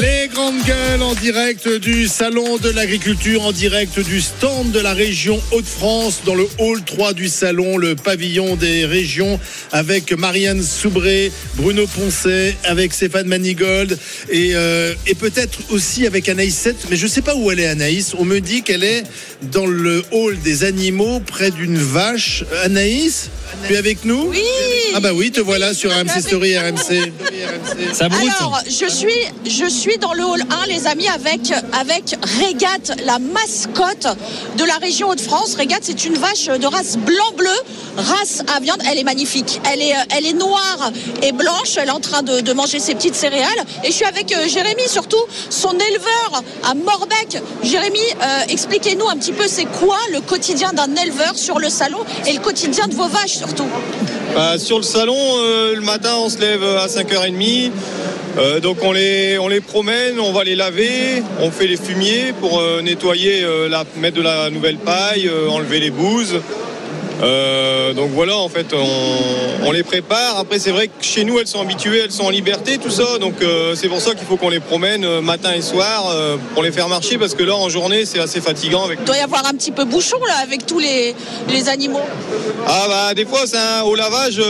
Les grandes gueules en direct du Salon de l'Agriculture, en direct du stand de la région Hauts-de-France, dans le hall 3 du Salon, le pavillon des régions, avec Marianne Soubré, Bruno Poncet, avec Stéphane Manigold, et, euh, et peut-être aussi avec Anaïs 7, mais je ne sais pas où elle est Anaïs. On me dit qu'elle est dans le hall des animaux, près d'une vache. Anaïs, tu es avec nous? Oui Ah bah oui, te voilà sur RMC Story, RMC. Ça. Alors, je suis, je suis dans le hall 1, les amis, avec, avec Régate, la mascotte de la région Hauts-de-France. Régate, c'est une vache de race blanc-bleu, race à viande. Elle est magnifique. Elle est, euh, elle est noire et blanche. Elle est en train de, de manger ses petites céréales. Et je suis avec euh, Jérémy, surtout, son éleveur à Morbec. Jérémy, euh, expliquez-nous un petit peu, c'est quoi le quotidien d'un éleveur sur le salon et le quotidien de vos vaches, surtout? Bah, sur le salon, euh, le matin, on se lève à 5h30. Euh, donc on les, on les promène, on va les laver, on fait les fumiers pour euh, nettoyer, euh, la, mettre de la nouvelle paille, euh, enlever les bouses. Euh, donc voilà, en fait, on, on les prépare. Après, c'est vrai que chez nous, elles sont habituées, elles sont en liberté, tout ça. Donc euh, c'est pour ça qu'il faut qu'on les promène euh, matin et soir pour les faire marcher parce que là, en journée, c'est assez fatigant avec Il doit y avoir un petit peu bouchon là avec tous les, les animaux. Ah bah des fois c'est un- au lavage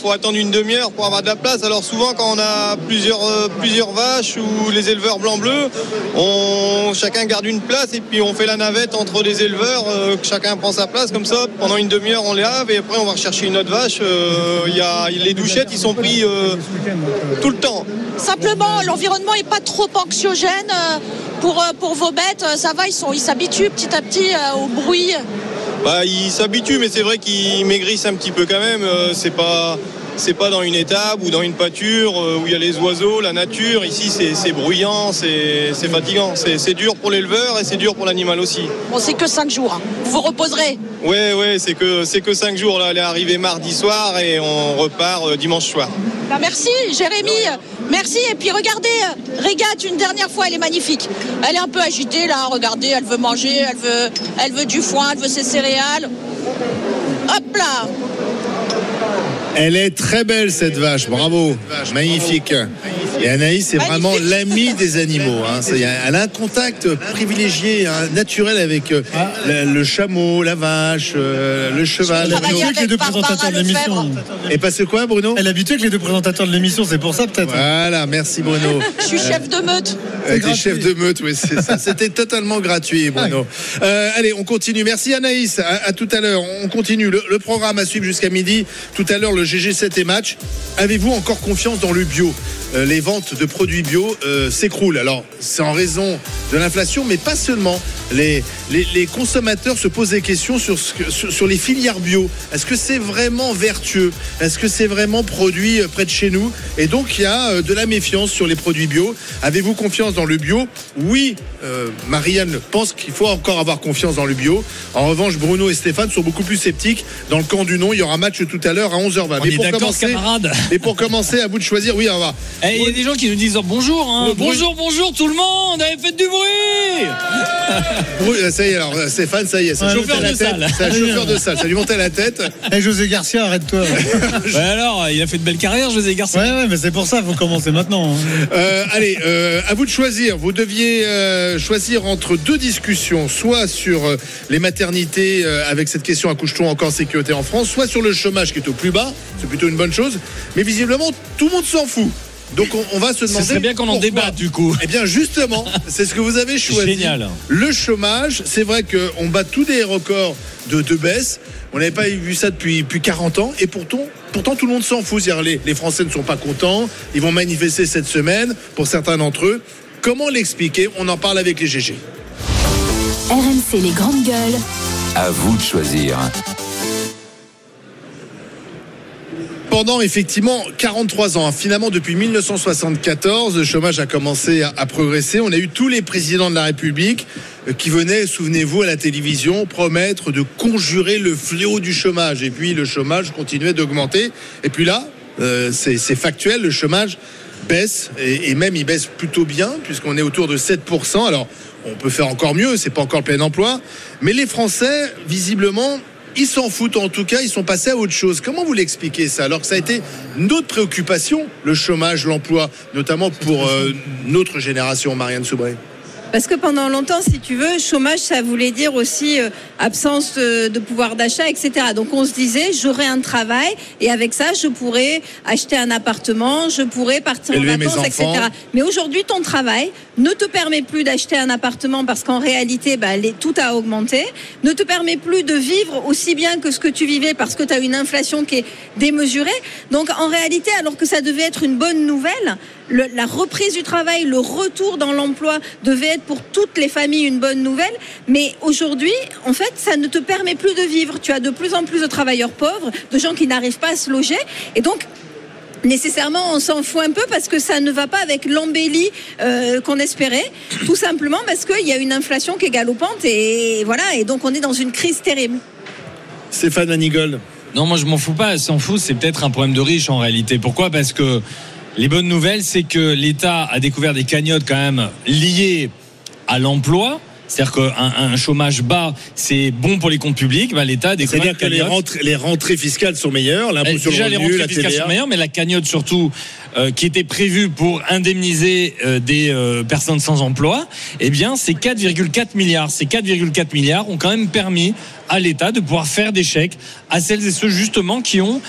faut attendre une demi-heure pour avoir de la place. Alors souvent quand on a plusieurs plusieurs vaches ou les éleveurs blanc bleu, on chacun garde une place et puis on fait la navette entre les éleveurs, chacun prend sa place comme ça. Pendant une demi-heure on les lave et après on va rechercher une autre vache. Euh, Il y a les douchettes ils sont pris euh, tout le temps. Simplement, l'environnement n'est pas trop anxiogène euh, pour, pour vos bêtes. Ça va, ils sont- ils s'habituent petit à petit au bruit. Bah, ils s'habituent, mais c'est vrai qu'ils maigrissent un petit peu quand même. C'est pas, c'est pas dans une étable ou dans une pâture euh, où il y a les oiseaux, la nature. Ici, c'est, bruyant, c'est, fatigant. C'est, dur pour l'éleveur et c'est dur pour l'animal aussi. Bon, c'est que 5 jours. hein. Vous vous reposerez. Ouais, ouais, c'est que, que cinq jours. Là, elle est arrivée mardi soir et on repart euh, dimanche soir. Ben, merci, Jérémy. Merci. Et puis regardez, euh, Régate, une dernière fois, elle est magnifique. Elle est un peu agitée là. Regardez, elle veut manger, elle veut, elle veut du foin, elle veut ses céréales. Hop là. Elle est très belle cette vache, bravo, magnifique. Et Anaïs, c'est vraiment l'ami des animaux. hein. Elle a un contact privilégié, hein, naturel avec euh, le, le chameau, la vache, euh, le cheval. Elle a travaillé avec les deux présentateurs de l'émission. Et parce que quoi, Bruno? Elle est habituée avec les deux présentateurs de l'émission, c'est pour ça peut-être. Voilà, merci Bruno. Je suis chef de meute. Euh, des gratuit. chefs de meute, oui, c'est ça. C'était totalement gratuit, Bruno. Euh, allez, on continue. Merci Anaïs. À, à tout à l'heure. On continue. Le, le programme à suivre jusqu'à midi. Tout à l'heure, le GG7 et match. Avez-vous encore confiance dans le bio? Euh, Les ventes de produits bio euh, s'écroulent. Alors, c'est en raison de l'inflation, mais pas seulement. Les, les, les consommateurs se posent des questions sur, ce que- sur, sur les filières bio. Est-ce que c'est vraiment vertueux? Est-ce que c'est vraiment produit euh, près de chez nous? Et donc, il y a euh, de la méfiance sur les produits bio. Avez-vous confiance dans le bio? Oui, euh, Marianne pense qu'il faut encore avoir confiance dans le bio. En revanche, Bruno et Stéphane sont beaucoup plus sceptiques. Dans le camp du non, il y aura match tout à l'heure à 11h20. On est d'accord, camarades. et pour commencer, à vous de choisir. Oui, on va. Eh, des gens qui nous disent oh, bonjour, hein. Bonjour, bonjour tout le monde, allez faites du bruit. Bru- euh, Ça y est, alors euh, Stéphane, ça y est, c'est Un chauffeur de tête. salle. C'est un chauffeur de salle. Ça lui montait à la tête. Eh José Garcia, arrête-toi. Ouais, alors, il a fait de belles carrières, José Garcia. Ouais, ouais, mais c'est pour ça, faut commencer maintenant. hein. Euh, allez, euh, à vous de choisir. Vous deviez euh, choisir entre deux discussions, soit sur les maternités euh, avec cette question accouche-t-on encore en sécurité en France, soit sur le chômage qui est au plus bas. C'est plutôt une bonne chose. Mais visiblement, tout le monde s'en fout. Donc on, on va se demander. serait bien qu'on en débatte du coup. Eh bien, justement, c'est ce que vous avez choisi. Génial. Le chômage, c'est vrai qu'on bat tous des records de, de baisse. On n'avait pas vu ça depuis, depuis 40 ans. Et pourtant, pourtant tout le monde s'en fout. Les, les Français ne sont pas contents. Ils vont manifester cette semaine, pour certains d'entre eux. Comment l'expliquer? On en parle avec les GG. RMC les grandes gueules. À vous de choisir. Pendant effectivement 43 ans, hein, finalement depuis 1974, le chômage a commencé à, progresser. On a eu tous les présidents de la République euh, qui venaient, souvenez-vous, à la télévision promettre de conjurer le fléau du chômage. Et puis le chômage continuait d'augmenter. Et puis là, euh, c'est factuel, le chômage baisse et, même il baisse plutôt bien puisqu'on est autour de 7%. Alors On peut faire encore mieux, c'est pas encore le plein emploi. Mais les Français, visiblement, ils s'en foutent en tout cas, ils sont passés à autre chose. Comment vous l'expliquez ça Alors que ça a été notre préoccupation, le chômage, l'emploi, notamment pour euh, notre génération, Marianne Soubré. Parce que pendant longtemps, si tu veux, chômage, ça voulait dire aussi euh, absence euh, de pouvoir d'achat, etc. Donc on se disait, j'aurai un travail et avec ça, je pourrais acheter un appartement, je pourrais partir Élever en vacances, etc. Mais aujourd'hui, ton travail ne te permet plus d'acheter un appartement parce qu'en réalité, bah, les- tout a augmenté, ne te permet plus de vivre aussi bien que ce que tu vivais parce que tu as une inflation qui est démesurée. Donc en réalité, alors que ça devait être une bonne nouvelle, le- la reprise du travail, le retour dans l'emploi devait être pour toutes les familles une bonne nouvelle. Mais aujourd'hui, en fait, ça ne te permet plus de vivre. Tu as de plus en plus de travailleurs pauvres, de gens qui n'arrivent pas à se loger. Et donc, Nécessairement, on s'en fout un peu parce que ça ne va pas avec l'embellie euh, qu'on espérait, tout simplement parce qu'il y a une inflation qui est galopante et voilà, et donc on est dans une crise terrible. Stéphane Manigold. Non, moi je m'en fous pas. S'en fout, c'est peut-être un problème de riche en réalité. Pourquoi? Parce que les bonnes nouvelles, c'est que l'État a découvert des cagnottes quand même liées à l'emploi. C'est-à-dire qu'un un chômage bas, c'est bon pour les comptes publics. Bah, L'État a découvert C'est-à-dire que les rentrées, les rentrées fiscales sont meilleures, l'impôt Eh, sur le Déjà, les revenu, rentrées la fiscales sont meilleures, mais la cagnotte surtout, euh, qui était prévue pour indemniser euh, des euh, personnes sans emploi, eh bien, c'est 4,4 milliards. Ces 4,4 milliards ont quand même permis à l'État de pouvoir faire des chèques à celles et ceux justement qui ont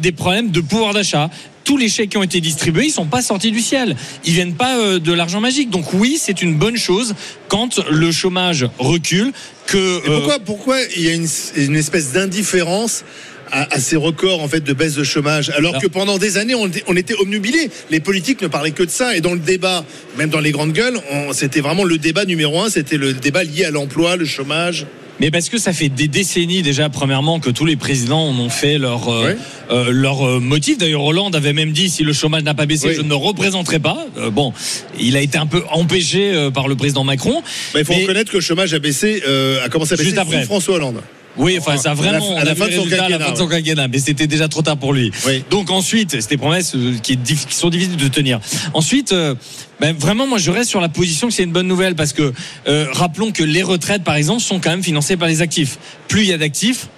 des problèmes de pouvoir d'achat. Tous les chèques qui ont été distribués, ils sont pas sortis du ciel. Ils viennent pas euh, de l'argent magique. Donc oui, c'est une bonne chose quand le chômage recule. Que euh, pourquoi, pourquoi il y a une, une espèce d'indifférence à, à ces records en fait de baisse de chômage? Alors Alors- que pendant des années on, était- on était omnubilés les politiques ne parlaient que de ça et dans le débat même dans les grandes gueules c'était vraiment le débat numéro un c'était le débat lié à l'emploi le chômage Mais parce que ça fait des décennies déjà, premièrement, que tous les présidents en ont fait leur, euh, euh, leur euh, motif. D'ailleurs, Hollande avait même dit si le chômage n'a pas baissé, Oui. je ne le représenterai pas. Euh, bon, il a été un peu empêché par le président Macron. Bah, il faut Mais- reconnaître que le chômage a baissé a commencé à baisser Juste après. François Hollande Oui, enfin, ça a vraiment. À la- fin de son résultat à la quinquennat, mais c'était déjà trop tard pour lui. Oui. Donc ensuite, c'était des promesses euh, qui sont difficiles de tenir. Ensuite, euh, ben, vraiment, moi, je reste sur la position que c'est une bonne nouvelle parce que euh, rappelons que les retraites, par exemple, sont quand même financées par les actifs. Plus il y a d'actifs,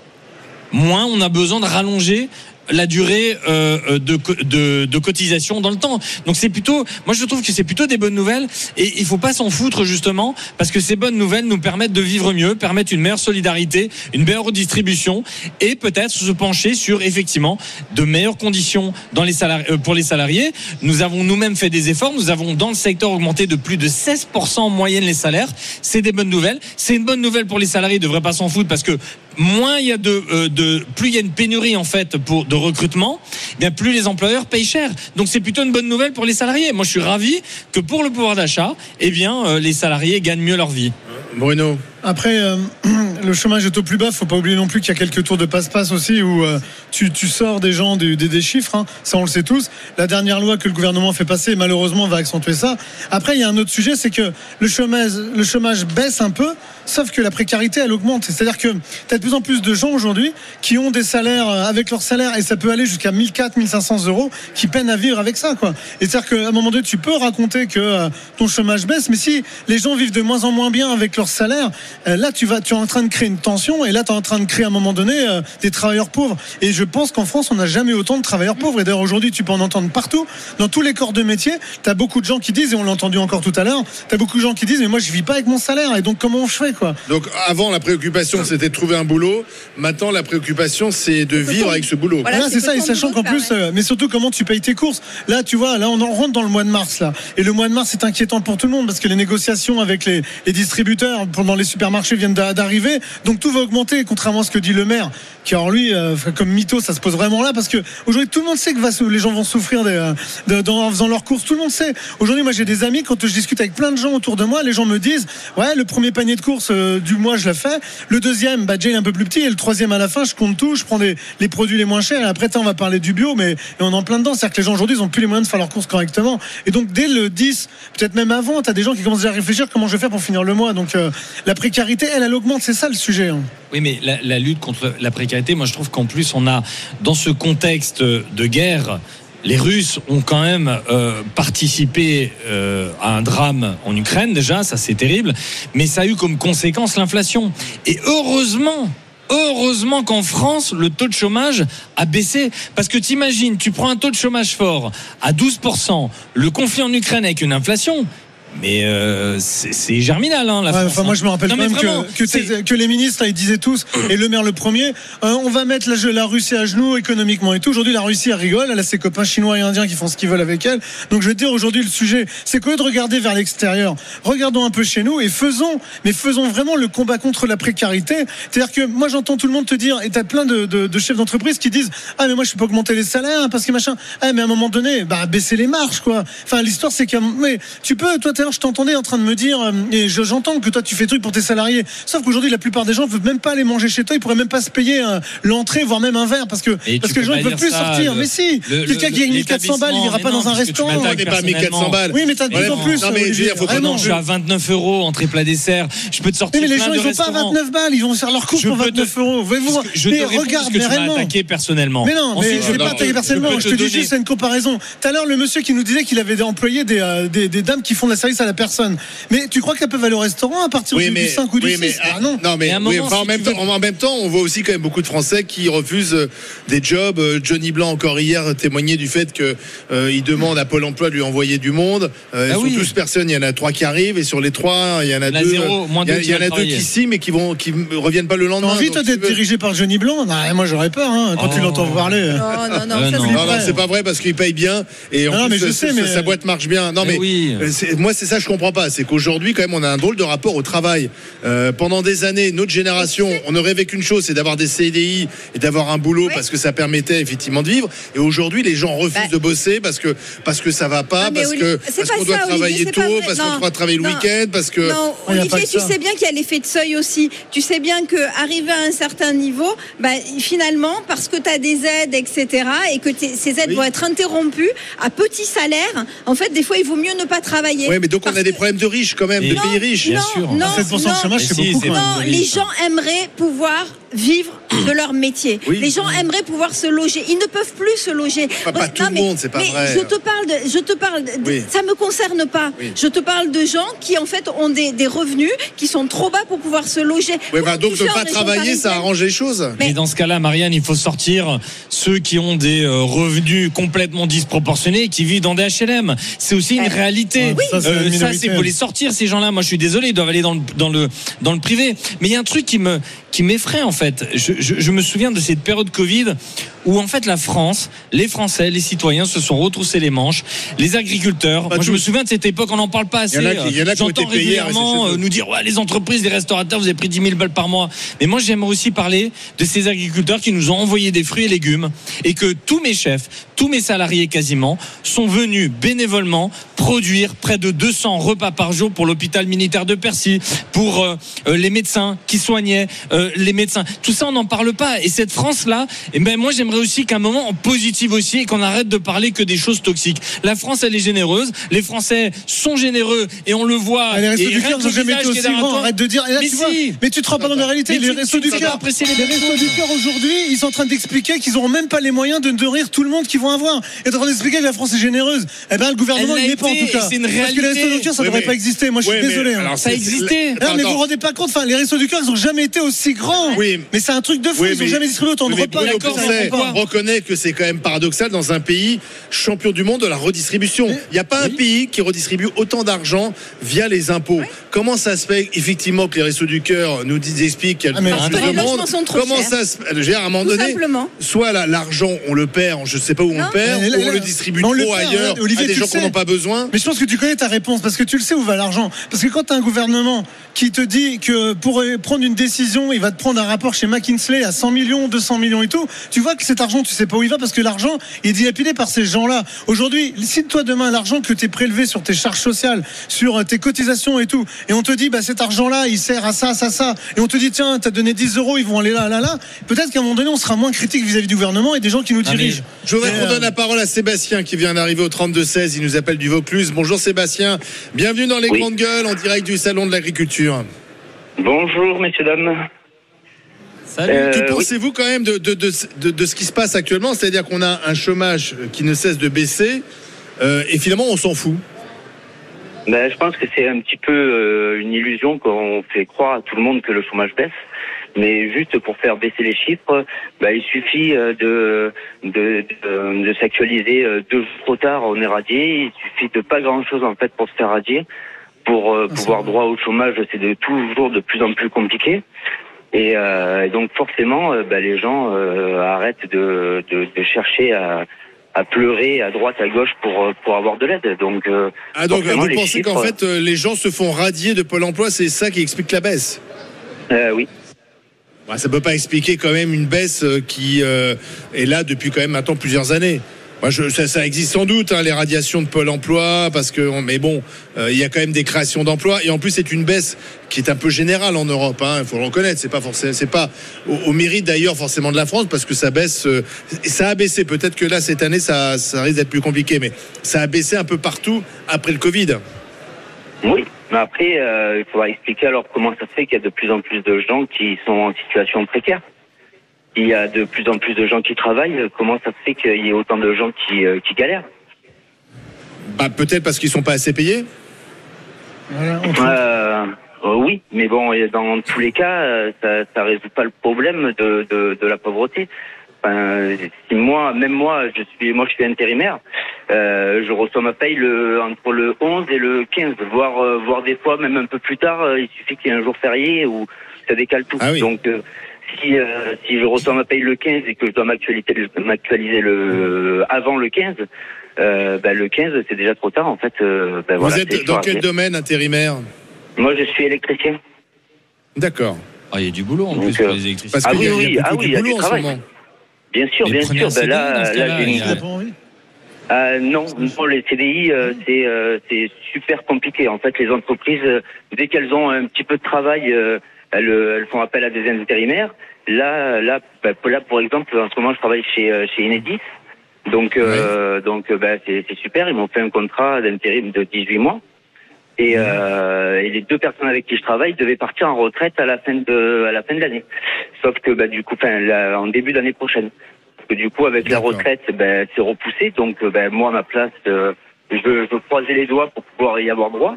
moins on a besoin de rallonger la durée euh, euh, de, co- de, de cotisation dans le temps. Donc c'est plutôt, moi je trouve que c'est plutôt des bonnes nouvelles et il faut pas s'en foutre justement parce que ces bonnes nouvelles nous permettent de vivre mieux, permettent une meilleure solidarité, une meilleure redistribution et peut-être se pencher sur effectivement de meilleures conditions euh, pour les salariés. Nous avons nous-mêmes fait des efforts, nous avons dans le secteur augmenté de plus de 16% en moyenne les salaires. C'est des bonnes nouvelles. C'est une bonne nouvelle pour les salariés, ils devraient pas s'en foutre parce que moins il y a de, euh, de plus il y a une pénurie en fait pour de recrutement, eh bien plus les employeurs payent cher. Donc c'est plutôt une bonne nouvelle pour les salariés. Moi je suis ravi que pour le pouvoir d'achat, eh bien euh, les salariés gagnent mieux leur vie. Bruno Après, euh, le chômage est au plus bas. Faut pas oublier non plus qu'il y a quelques tours de passe-passe aussi où euh, tu, sors des gens des, chiffres. hein. Ça, on le sait tous. La dernière loi que le gouvernement fait passer, malheureusement, va accentuer ça. Après, il y a un autre sujet, c'est que le chômage, baisse un peu, sauf que la précarité, elle augmente. C'est-à-dire que tu as de plus en plus de gens aujourd'hui qui ont des salaires euh, avec leur salaire et ça peut aller jusqu'à 1400, 1500 euros qui peinent à vivre avec ça, quoi. Et c'est-à-dire qu'à un moment donné, tu peux raconter que ton chômage baisse, mais si les gens vivent de moins en moins bien avec leur salaire, là, tu vas, tu es en train de créer une tension et là, tu es en train de créer à un moment donné euh, des travailleurs pauvres. Et je pense qu'en France, on n'a jamais autant de travailleurs pauvres. Et d'ailleurs, aujourd'hui, tu peux en entendre partout. Dans tous les corps de métier, tu as beaucoup de gens qui disent, et on l'a entendu encore tout à l'heure, tu as beaucoup de gens qui disent, mais moi, je vis pas avec mon salaire. Et donc, comment je fais, quoi? Donc avant la préoccupation c'était de trouver un boulot maintenant la préoccupation c'est de vivre avec ce boulot Voilà, c'est ça, et sachant qu'en plus, euh, mais surtout comment tu payes tes courses. Là, tu vois, là, on en rentre dans le mois de mars, là. Et le mois de mars, c'est inquiétant pour tout le monde parce que les négociations avec les, les distributeurs pendant les supermarchés viennent d'a- d'arriver. Donc tout va augmenter, contrairement à ce que dit le maire, qui alors lui, euh, comme mytho, ça se pose vraiment là parce que aujourd'hui, tout le monde sait que les gens vont souffrir euh, dans- en faisant leurs courses. Tout le monde sait. Aujourd'hui, moi, j'ai des amis, quand je discute avec plein de gens autour de moi, les gens me disent, ouais, le premier panier de courses euh, du mois, je l'ai fait. Le deuxième, bah, Jay est un peu plus petit. Et le troisième à la fin, je compte tout, je prends des, les produits les moins chers. Et après, on va parler du bio, mais on est en plein dedans. C'est-à-dire que les gens aujourd'hui, ils ont plus les moyens de faire leurs courses correctement. Et donc, dès le 10, peut-être même avant, tu as des gens qui commencent déjà à réfléchir comment je vais faire pour finir le mois. Donc, la précarité, elle, elle augmente. C'est ça le sujet. hein. Oui, mais la, lutte contre la précarité, moi je trouve qu'en plus on a, dans ce contexte de guerre, les Russes ont quand même euh, participé euh, à un drame en Ukraine déjà, ça c'est terrible, mais ça a eu comme conséquence l'inflation. Et heureusement. Heureusement qu'en France, le taux de chômage a baissé. Parce que t'imagines, tu prends un taux de chômage fort à 12%, le conflit en Ukraine avec une inflation, mais euh, c'est germinal, hein, la Ouais, France. enfin, moi, je me rappelle Non, quand mais même que, que, que les ministres, là, ils disaient tous, et le maire le premier, euh, on va mettre la, la Russie à genoux économiquement et tout. Aujourd'hui, la Russie, elle rigole, elle a ses copains chinois et indiens qui font ce qu'ils veulent avec elle. Donc, je vais te dire, aujourd'hui, le sujet, c'est lieu de regarder vers l'extérieur, regardons un peu chez nous et faisons, mais faisons vraiment le combat contre la précarité. C'est-à-dire que moi, j'entends tout le monde te dire, et t'as plein de, de, de chefs d'entreprise qui disent, ah, mais moi, je peux augmenter les salaires hein, parce que machin. Ah, mais à un moment donné, bah, baisser les marges, quoi. Enfin, l'histoire, c'est qu'à, mais tu peux, toi, tout à l'heure, je t'entendais en train de me dire, euh, et je- j'entends que toi, tu fais truc pour tes salariés. Sauf qu'aujourd'hui, la plupart des gens ne veulent même pas aller manger chez toi, ils pourraient même pas se payer euh, l'entrée, voire même un verre, parce que, Et parce que les gens, veulent dire plus ça, sortir. le- mais si, le- quelqu'un qui gagne 1400 balles, il ira pas dans un restaurant. tu n'est pas à 1400 balles. Oui, mais t'as de plus en plus. non, mais je veux dire, faut non Je suis à 29 euros entrée plat dessert. Je peux te sortir mais les gens, ils vont pas à restaurants. 29 balles, ils vont faire leur course pour peux 29 te- euros. Je mais te regarde, mais personnellement. Mais non, mais Ensuite, je l'ai pas attaqué personnellement. Je te dis juste, c'est une comparaison. Tout à l'heure, le monsieur qui nous disait qu'il avait employé des, euh, des, des dames qui font de la service à la personne. Mais tu crois qu'elles peuvent aller au restaurant à partir Oui, du, mais, du 5 ou du oui, 6 mais, Ah non. non, mais, oui, en, même tu temps, en même temps, on voit aussi quand même beaucoup de Français qui refusent euh, des jobs. Euh, Johnny Blanc, encore hier, témoignait du fait que euh, il demande à Pôle emploi de lui envoyer du monde. Euh, Ah sur oui. 12 personnes, il y en a trois qui arrivent, et sur les trois, il y en a Il y en a deux. zéro, moins il y, en qui a deux qui signent, mais qui vont, qui reviennent pas le lendemain. envie, toi, tu d'être dirigé par Johnny Blanc Ah, Moi, j'aurais peur. Hein, quand tu Oh. l'entends parler. Non, non, non, Euh, non. c'est Non, pas vrai parce qu'il paye bien et en Non, plus, mais je sa- sais, sa- mais- sa boîte marche bien. Non, Mais mais, oui. c'est- moi, c'est ça que je comprends pas. C'est qu'aujourd'hui, quand même, on a un drôle de rapport au travail. Euh, pendant des années, notre génération, on ne rêvait qu'une chose, c'est d'avoir des CDI et d'avoir un boulot Oui. parce que ça permettait effectivement de vivre. Et aujourd'hui, les gens refusent Bah. de bosser parce que parce que ça va pas, Ah, parce Oli- que c'est parce qu'on doit ça, travailler Olivier, tôt, parce qu'on doit travailler le week-end, parce que Non, pas Olivier, que tu ça. sais bien qu'il y a l'effet de seuil aussi. Tu sais bien que arrivé à un certain niveau, bah, finalement, parce que tu as des aides, etc., et que ces aides Oui. vont être interrompues à petit salaire, en fait, des fois, il vaut mieux ne pas travailler. Ouais, mais donc on a des problèmes de riches quand même, de pays riches. Bien sûr. Non, 7% de chômage, c'est beaucoup quand même. les gens aimeraient pouvoir vivre de leur métier. Oui. Les gens aimeraient pouvoir se loger. Ils ne peuvent plus se loger. Pas- pas Ouais, tout le monde, c'est pas mais vrai. Je te parle de, je te parle de, Oui. ça me concerne pas. Oui. Je te parle de gens qui en fait ont des, des revenus qui sont trop bas pour pouvoir se loger. Comment bah, donc ne pas travailler, ça arrange les choses. Mais- Et dans ce cas-là, Marianne, il faut sortir ceux qui ont des euh, revenus complètement disproportionnés et qui vivent dans des HLM. C'est aussi une Eh, réalité. oui. Ça, c'est Euh, ça, minorité. c'est faut les sortir ces gens-là. Moi, je suis désolé, ils doivent aller dans le dans le dans le privé. Mais il y a un truc qui me qui m'effraie en fait. Je, je, je me souviens de cette période Covid où en fait la France, les Français, les citoyens se sont retroussés les manches. Les agriculteurs. Pas moi, je me souviens de cette époque. On n'en parle pas assez. J'entends régulièrement euh, nous dire ouais, les entreprises, les restaurateurs, vous avez pris 10 000 balles par mois. Mais moi, j'aimerais aussi parler de ces agriculteurs qui nous ont envoyé des fruits et légumes et que tous mes chefs, tous mes salariés quasiment, sont venus bénévolement produire près de 200 repas par jour pour l'hôpital militaire de Percy, pour euh, euh, les médecins qui soignaient euh, les médecins. Tout ça, on n'en parle pas. Et cette France-là, eh ben, moi, j'aimerais aussi qu'à un moment, en positive aussi, et qu'on arrête de parler que des choses toxiques. La France, elle est généreuse. Les Français sont généreux et on le voit. Ah, les restos Et du cœur n'ont jamais été aussi grands. Arrête de dire. Et là, Mais tu vois, si. mais tu te rends pas dans la réalité. Mais Les restos du cœur, les restos du cœur aujourd'hui, ils sont en train d'expliquer qu'ils n'auront même pas les moyens de nourrir tout le monde qu'ils vont avoir. Ils sont en train d'expliquer que la France est généreuse. Eh ben, le gouvernement, il n'est pas en tout cas. et c'est une Parce que les restos du cœur, ça Oui, devrait pas exister. Moi, je suis désolé. hein. alors, Ça existait. Non, mais vous vous rendez pas compte, enfin, les restos du cœur, ils ont jamais été aussi grands. Oui. Mais c'est un truc de fou, Oui, ils ont mais- jamais distribué autant de repas. Bruno reconnaît que c'est quand même paradoxal dans un pays champion du monde de la redistribution. Il n'y a pas un pays qui redistribue autant d'argent via les impôts. Comment ça se fait effectivement que les Restos du Cœur nous disent, expliquent qu'il y a Ah, mais de parce plus monde sont trop Comment chers. ça se dire, à un moment Tout donné, simplement. soit la- l'argent, on le perd, je ne sais pas où on le perd, ou on là, le distribue le trop perd, ailleurs Olivier, à des gens le qui n'en sais. ont pas besoin. Mais je pense que tu connais ta réponse parce que tu le sais où va l'argent. Parce que quand tu as un gouvernement qui te dit que pour prendre une décision, il va te prendre un rapport chez McKinsey à 100 millions, 200 millions et tout, tu vois que cet argent, tu sais pas où il va parce que l'argent est dilapidé par ces gens-là. Aujourd'hui, si toi demain l'argent que tu es prélevé sur tes charges sociales, sur euh, tes cotisations et tout, et on te dit bah cet argent-là, il sert à ça, ça, ça, et on te dit tiens, t'as donné 10 euros, ils vont aller là, là, là, peut-être qu'à un moment donné, on sera moins critique vis-à-vis du gouvernement et des gens qui nous Ah, dirigent. Je voudrais Mais, qu'on euh, donne la parole à Sébastien qui vient d'arriver au 32-16. Il nous appelle du Vaucluse. Bonjour Sébastien. Bienvenue dans les Oui. grandes gueules en direct du Salon de l'Agriculture. Bonjour, messieurs, dames. Salut. Euh, Que oui. pensez-vous quand même de, de, de, de- ce qui se passe actuellement? C'est-à-dire qu'on a un chômage qui ne cesse de baisser euh, et finalement on s'en fout. Ben, je pense que c'est un petit peu euh, une illusion qu'on fait croire à tout le monde que le chômage baisse. Mais juste pour faire baisser les chiffres, ben, il suffit de, de, de, de s'actualiser deux jours trop tard, on est radié. Il suffit de pas grand-chose en fait pour se faire radier. Pour euh, pouvoir droit au chômage, c'est toujours de plus en plus compliqué. Et, euh, donc forcément, euh, ben, les gens euh, arrêtent de, de, de chercher à, à pleurer à droite, à gauche pour, euh, pour avoir de l'aide. Donc, euh, Ah donc vous les pensez qu'en fait les gens se font radier de Pôle Emploi, c'est ça qui explique la baisse? Euh, oui. Ouais, Ça peut pas expliquer quand même une baisse qui euh, est là depuis quand même maintenant plusieurs années. Moi, je, ça, ça existe sans doute hein, les radiations de Pôle Emploi parce que mais bon, euh, il y a quand même des créations d'emplois et en plus c'est une baisse qui est un peu générale en Europe. hein, Il faut le reconnaître. C'est pas forcément, c'est pas au, au mérite d'ailleurs forcément de la France parce que ça baisse. euh, ça a baissé. Peut-être que là cette année ça, ça risque d'être plus compliqué, mais ça a baissé un peu partout après le Covid. Oui, mais après, euh, il faudra expliquer alors comment ça se fait qu'il y a de plus en plus de gens qui sont en situation précaire. Il y a de plus en plus de gens qui travaillent. Comment ça se fait qu'il y ait autant de gens qui, euh, qui galèrent Bah, peut-être parce qu'ils sont pas assez payés. Voilà, Euh, euh, Oui, mais bon, dans tous les cas, euh, ça, ça résout pas le problème de, de, de la pauvreté. Enfin, si moi, même moi, je suis, moi, je suis intérimaire. Euh, je reçois ma paye le, entre le 11 et le 15, voire, euh, voire des fois même un peu plus tard. euh, il suffit qu'il y ait un jour férié où ça décale tout. Ah oui. Donc, euh, si, euh, si je reçois ma paye le 15 et que je dois m'actualiser, m'actualiser le avant le 15, euh, ben, le 15 c'est déjà trop tard en fait. Euh, ben, Vous voilà, êtes dans quel domaine intérimaire? Moi, je suis électricien. D'accord. Ah, il y a du boulot en Donc, plus pour les électriciens. Parce Ah qu'il y a, oui, il y a oui, ah oui, il y a du en ce travail. Bien sûr, bien sûr. Ben là, là, j'ai envie Euh, non, non, les CDI, euh, c'est euh, c'est super compliqué. En fait, les entreprises, euh, dès qu'elles ont un petit peu de travail, euh, elles, euh, elles font appel à des intérimaires. Là, là, bah, là, pour exemple, en ce moment, je travaille chez euh, chez Enedis. Donc, euh, donc, euh, bah, c'est c'est super. Ils m'ont fait un contrat d'intérim de 18 mois. Et, euh, et les deux personnes avec qui je travaille devaient partir en retraite à la fin de à la fin de l'année. Sauf que bah, du coup, enfin, là, en début d'année prochaine. Parce que du coup, avec la retraite, ben, c'est repoussé. Donc, ben, moi, à ma place, euh, je, veux, je veux croiser les doigts pour pouvoir y avoir droit.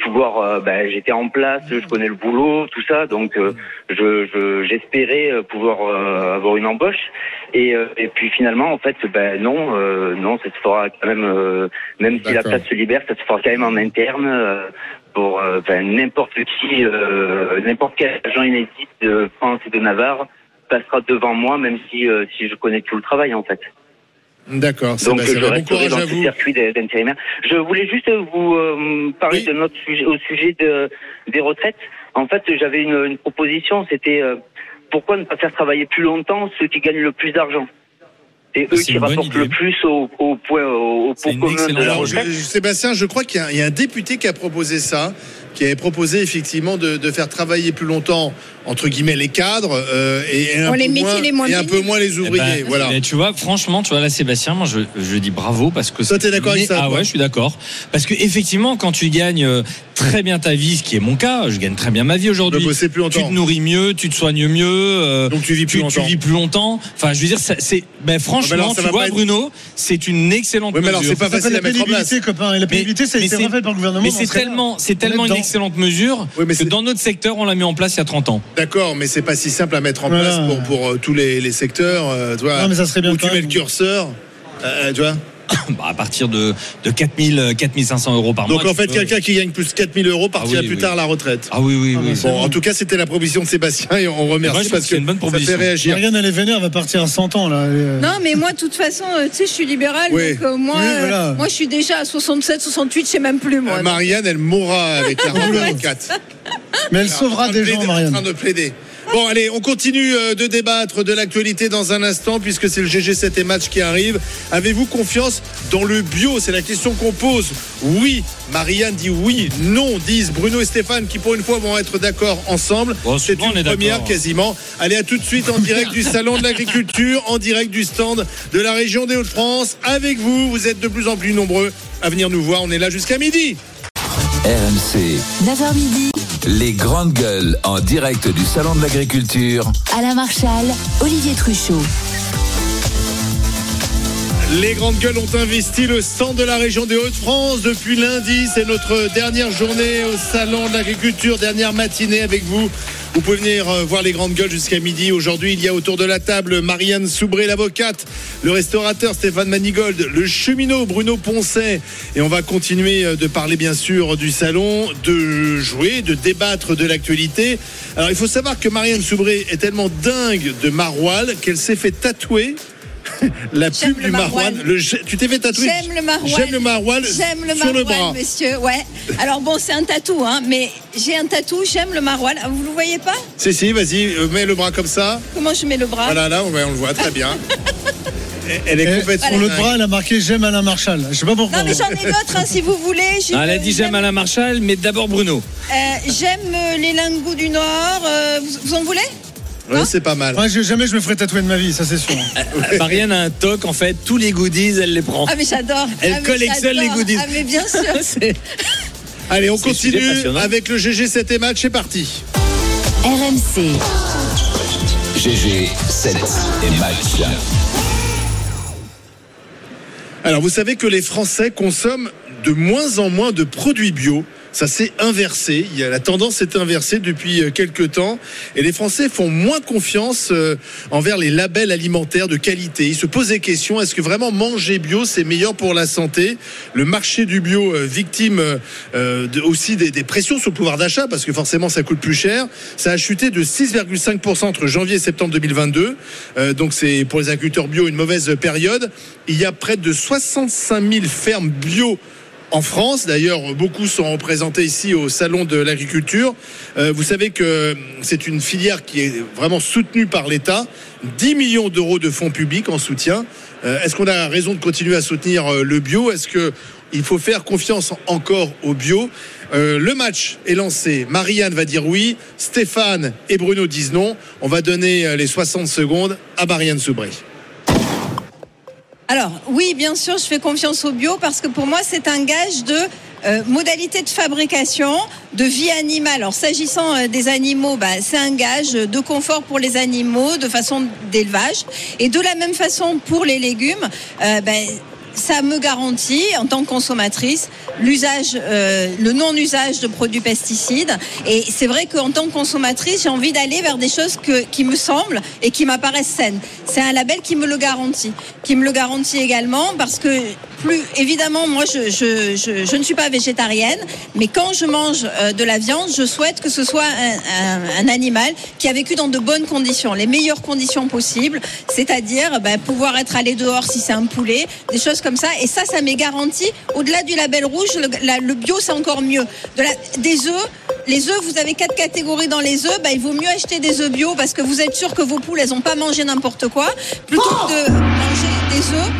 Pouvoir, euh, ben, j'étais en place, je connais le boulot, tout ça. Donc, euh, je, je- j'espérais euh, pouvoir euh, avoir une embauche. Et, euh, et puis finalement, en fait, ben non, euh, non, ça se fera quand même, euh, même si la place se libère, ça se fera quand même en interne. euh, pour n'importe qui, euh, n'importe quel agent inédit de France et de Navarre passera devant moi, même si euh, si je connais tout le travail en fait. D'accord. Donc je bon resterai dans ce circuit d'intérimaire. Je voulais juste vous euh, parler Oui. de notre sujet au sujet de, des retraites. En fait, j'avais une, une proposition, c'était euh, pourquoi ne pas faire travailler plus longtemps ceux qui gagnent le plus d'argent? C'est eux C'est qui rapportent le plus au, au au, au pot commun de la retraite. je- Sébastien, je crois qu'il y a un député qui a proposé ça, qui avait proposé effectivement de, de faire travailler plus longtemps entre guillemets les cadres euh, et, et un peu les moins, les moins et un peu payés. moins les Eh ben, ouvriers. voilà. mais tu vois, franchement, tu vois là, Sébastien, moi je, je dis bravo parce que. Toi, t'es d'accord avec ça, Ah ouais, je suis d'accord. Parce que effectivement, quand tu gagnes euh, très bien ta vie, ce qui est mon cas, je gagne très bien ma vie aujourd'hui. bosser plus Tu longtemps. te nourris mieux, tu te soignes mieux. euh, Donc tu vis plus tu, tu longtemps. vis plus longtemps. Enfin, je veux dire, c'est. Ben franchement, alors, ça tu vois, être- Bruno, c'est une excellente Ouais, mais alors, mesure. c'est pas facile la à mettre en place. pénibilité, copain. Et la pénibilité, ça a mais été c'est- refait par le gouvernement. Mais c'est tellement, c'est tellement une. Excellente mesure Oui, mais que dans notre secteur, on l'a mis en place il y a 30 ans. D'accord, mais c'est pas si simple à mettre en Voilà. place pour, pour euh, tous les, les secteurs. euh, tu vois, Non, mais ça serait bien où tu mets le curseur. euh, tu vois Bah, à partir de, de 4000, euh, 4500 euros par Donc mois. en tu fait, peux- quelqu'un qui gagne plus de 4000 euros partira Ah oui, plus oui. tard à la retraite. Ah oui, oui, Ah, oui. Bon, en tout cas, c'était la proposition de Sébastien et on Moi, remercie je trouve parce que une bonne ça fait réagir. Marianne, elle est vénère, elle va partir à 100 ans, là. Euh, Non, mais moi, de toute façon, euh, tu sais, je suis libérale. Oui. Donc, euh, moi, Oui, euh, voilà. moi, je suis déjà à 67, 68, je sais même plus, moi. Euh, Marianne, elle mourra avec la retraite 4. Mais elle sauvera des gens, En Marianne. train de plaider. Bon, allez, on continue euh, de débattre de l'actualité dans un instant, puisque c'est le GG7 et match qui arrive. Avez-vous confiance dans le bio? C'est la question qu'on pose. Oui, Marianne dit oui. Non, disent Bruno et Stéphane, qui pour une fois vont être d'accord ensemble. Bon, c'est une première quasiment. Allez, à tout de suite en direct du Salon de l'Agriculture, en direct du stand de la région des Hauts-de-France. Avec vous, vous êtes de plus en plus nombreux à venir nous voir. On est là jusqu'à midi. RMC, 9h midi, Les grandes gueules en direct du Salon de l'Agriculture. Alain Marchal, Olivier Truchot. Les grandes gueules ont investi le centre de la région des Hauts-de-France depuis lundi. C'est notre dernière journée au Salon de l'Agriculture, dernière matinée avec vous. Vous pouvez venir euh, voir les grandes gueules jusqu'à midi. Aujourd'hui, il y a autour de la table Marianne Soubré, l'avocate, le restaurateur Stéphane Manigold, le cheminot Bruno Poncet. Et on va continuer euh, de parler, bien sûr, du salon, de jouer, de débattre de l'actualité. Alors, il faut savoir que Marianne Soubré est tellement dingue de Maroilles qu'elle s'est fait tatouer la J'aime pub le du Maroilles. maroilles. Le- tu t'es fait tatouer J'aime le maroilles. J'aime le maroilles J'aime le sur le bras. monsieur. Ouais. Alors bon, c'est un tatou, hein, mais j'ai un tatou. J'aime le maroilles. Ah, Vous le voyez pas? Si, si, vas-y, euh, mets le bras comme ça. Comment je mets le bras? Voilà, là, on, on le voit très bien. Elle est complètement. sur le bras, elle a marqué J'aime Alain Marchal. Je sais pas pourquoi. Non, mais j'en ai d'autres, hein, si vous voulez. J'ai- Ah, elle a dit j'aime Alain Marchal, mais d'abord Bruno. Euh, J'aime les lingots du Nord. euh, vous, vous en voulez? Ouais, c'est pas mal. Ouais, je- jamais je me ferai tatouer de ma vie, ça c'est sûr. Marianne a un toc, en fait, tous les goodies, elle les prend. Ah, mais j'adore. Elle Ah, mais collectionne les goodies. Ah, mais bien sûr. C'est- Allez, on C'est un sujet continue passionnant. avec le GG 7 et match. C'est parti. RMC, GG 7 et match. Alors, vous savez que les Français consomment de moins en moins de produits bio. Ça s'est inversé. Il y a, la tendance s'est inversée depuis euh, quelques temps. Et les Français font moins confiance euh, envers les labels alimentaires de qualité. Ils se posent des questions. Est-ce que vraiment manger bio, c'est meilleur pour la santé? Le marché du bio, euh, victime aussi des, pressions sur le pouvoir d'achat, parce que forcément, ça coûte plus cher. Ça a chuté de 6,5% entre janvier et septembre 2022. Euh, donc, c'est pour les agriculteurs bio une mauvaise période. Il y a près de 65 000 fermes bio en France. D'ailleurs, beaucoup sont représentés ici au Salon de l'Agriculture. Euh, vous savez que c'est une filière qui est vraiment soutenue par l'État. 10 millions d'euros de fonds publics en soutien. Euh, Est-ce qu'on a raison de continuer à soutenir euh, le bio? Est-ce que il faut faire confiance encore au bio? Le match est lancé. Marianne va dire oui. Stéphane et Bruno disent non. On va donner les 60 secondes à Marianne Soubré. Alors, oui, bien sûr, je fais confiance au bio parce que pour moi, c'est un gage de euh, modalité de fabrication, de vie animale. Alors, s'agissant euh, des animaux, bah, c'est un gage de confort pour les animaux, de façon d'élevage. Et de la même façon, pour les légumes, euh, ben, ça me garantit, en tant que consommatrice, l'usage, euh, le non-usage de produits pesticides. Et c'est vrai qu'en tant que consommatrice, j'ai envie d'aller vers des choses que, qui me semblent et qui m'apparaissent saines. C'est un label qui me le garantit, qui me le garantit également parce que plus évidemment, moi, je, je, je, je ne suis pas végétarienne, mais quand je mange euh, de la viande, je souhaite que ce soit un, un- un animal qui a vécu dans de bonnes conditions, les meilleures conditions possibles, c'est-à-dire ben, pouvoir être allé dehors si c'est un poulet, des choses comme ça. Et ça, ça m'est garanti. Au-delà du label rouge, le, le bio, c'est encore mieux. De la- des œufs, les œufs, vous avez quatre catégories dans les œufs. Ben, il vaut mieux acheter des œufs bio parce que vous êtes sûr que vos poules, elles n'ont pas mangé n'importe quoi, plutôt que de manger des œufs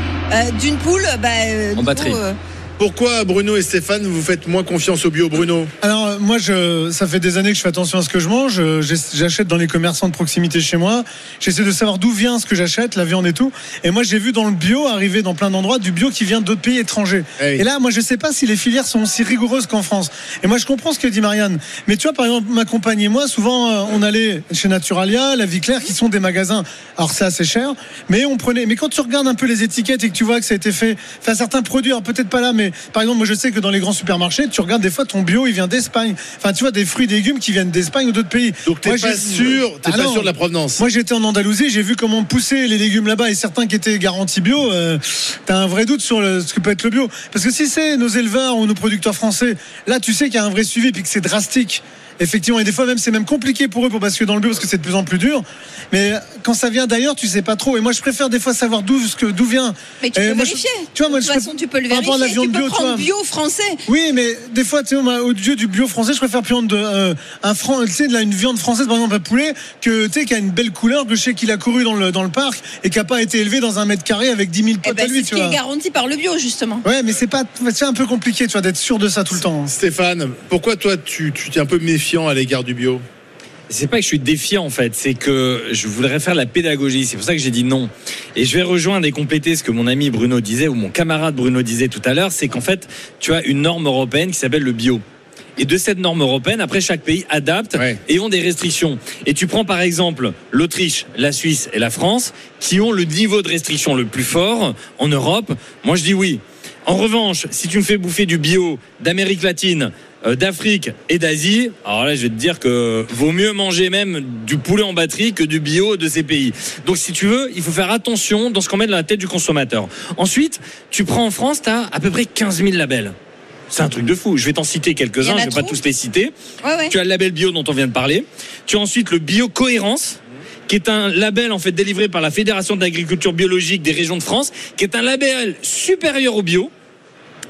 d'une poule. Ben, euh, En du batterie. Pourquoi Bruno et Stéphane vous faites moins confiance au bio, Bruno Alors euh, moi, je, ça fait des années que je fais attention à ce que je mange. Euh, J'achète dans les commerçants de proximité chez moi. J'essaie de savoir d'où vient ce que j'achète, la viande et tout. Et moi, j'ai vu dans le bio arriver dans plein d'endroits du bio qui vient d'autres pays étrangers. Hey. Et là, moi, je sais pas si les filières sont aussi rigoureuses qu'en France. Et moi, je comprends ce que dit Marianne. Mais tu vois, par exemple, ma compagne et moi, souvent, euh, on allait chez Naturalia, La Vie Claire, qui sont des magasins. Alors c'est assez cher, mais on prenait. Mais quand tu regardes un peu les étiquettes et que tu vois que ça a été fait, enfin certains produits, alors peut-être pas là, mais par exemple, moi je sais que dans les grands supermarchés, tu regardes des fois ton bio, il vient d'Espagne. Enfin, tu vois des fruits et légumes qui viennent d'Espagne ou d'autres pays. Donc t'es pas j'ai- sûr, t'es Ah pas sûr de la provenance. Moi j'étais en Andalousie, j'ai vu comment pousser les légumes là-bas et certains qui étaient garantis bio. euh, T'as un vrai doute sur le- ce que peut être le bio. Parce que si c'est nos éleveurs ou nos producteurs français, là tu sais qu'il y a un vrai suivi puis que c'est drastique. Effectivement, et des fois même c'est même compliqué pour eux pour basculer dans le bio parce que c'est de plus en plus dur. Mais quand ça vient d'ailleurs, tu sais pas trop. Et moi je préfère des fois savoir d'où ce que- d'où vient. Mais tu Et peux moi, je- vérifier. tu vois, moi, de toute façon, tu peux le par rapport à vérifier. la Tu viande peux bio, tu prendre vois. bio français. Oui, mais des fois, tu sais, au dieu du bio français, je préfère prendre de, euh, un franc, tu sais, de la- une viande française, par exemple, un poulet, que, tu sais, qui a une belle couleur, que je sais qu'il a couru dans le, dans le parc et qui a pas été élevé dans un mètre carré avec 10 000 Eh potes ben, à lui, c'est ce tu qui vois. est garanti par le bio, justement. Ouais, mais c'est pas, c'est un peu compliqué, tu vois, d'être sûr de ça tout le temps. Stéphane, pourquoi toi tu, tu es un peu méfiant à l'égard du bio C'est pas que je suis défiant en fait, c'est que je voudrais faire la pédagogie. C'est pour ça que j'ai dit non. Et je vais rejoindre et compléter ce que mon ami Bruno disait ou mon camarade Bruno disait tout à l'heure, c'est qu'en fait, tu as une norme européenne qui s'appelle le bio. Et de cette norme européenne, après chaque pays adapte Ouais. et ont des restrictions. Et tu prends par exemple l'Autriche, la Suisse et la France qui ont le niveau de restriction le plus fort en Europe. Moi je dis oui. En revanche, si tu me fais bouffer du bio d'Amérique latine, d'Afrique et d'Asie, alors là je vais te dire que vaut mieux manger même du poulet en batterie que du bio de ces pays. Donc si tu veux, il faut faire attention dans ce qu'on met dans la tête du consommateur. Ensuite, tu prends en France, tu as à peu près 15 000 labels. C'est un truc de fou. Je vais t'en citer quelques-uns, je vais pas tous les citer. Ouais, ouais. Tu as le label bio dont on vient de parler. Tu as ensuite le bio cohérence qui est un label en fait délivré par la Fédération d'agriculture biologique des régions de France, qui est un label supérieur au bio.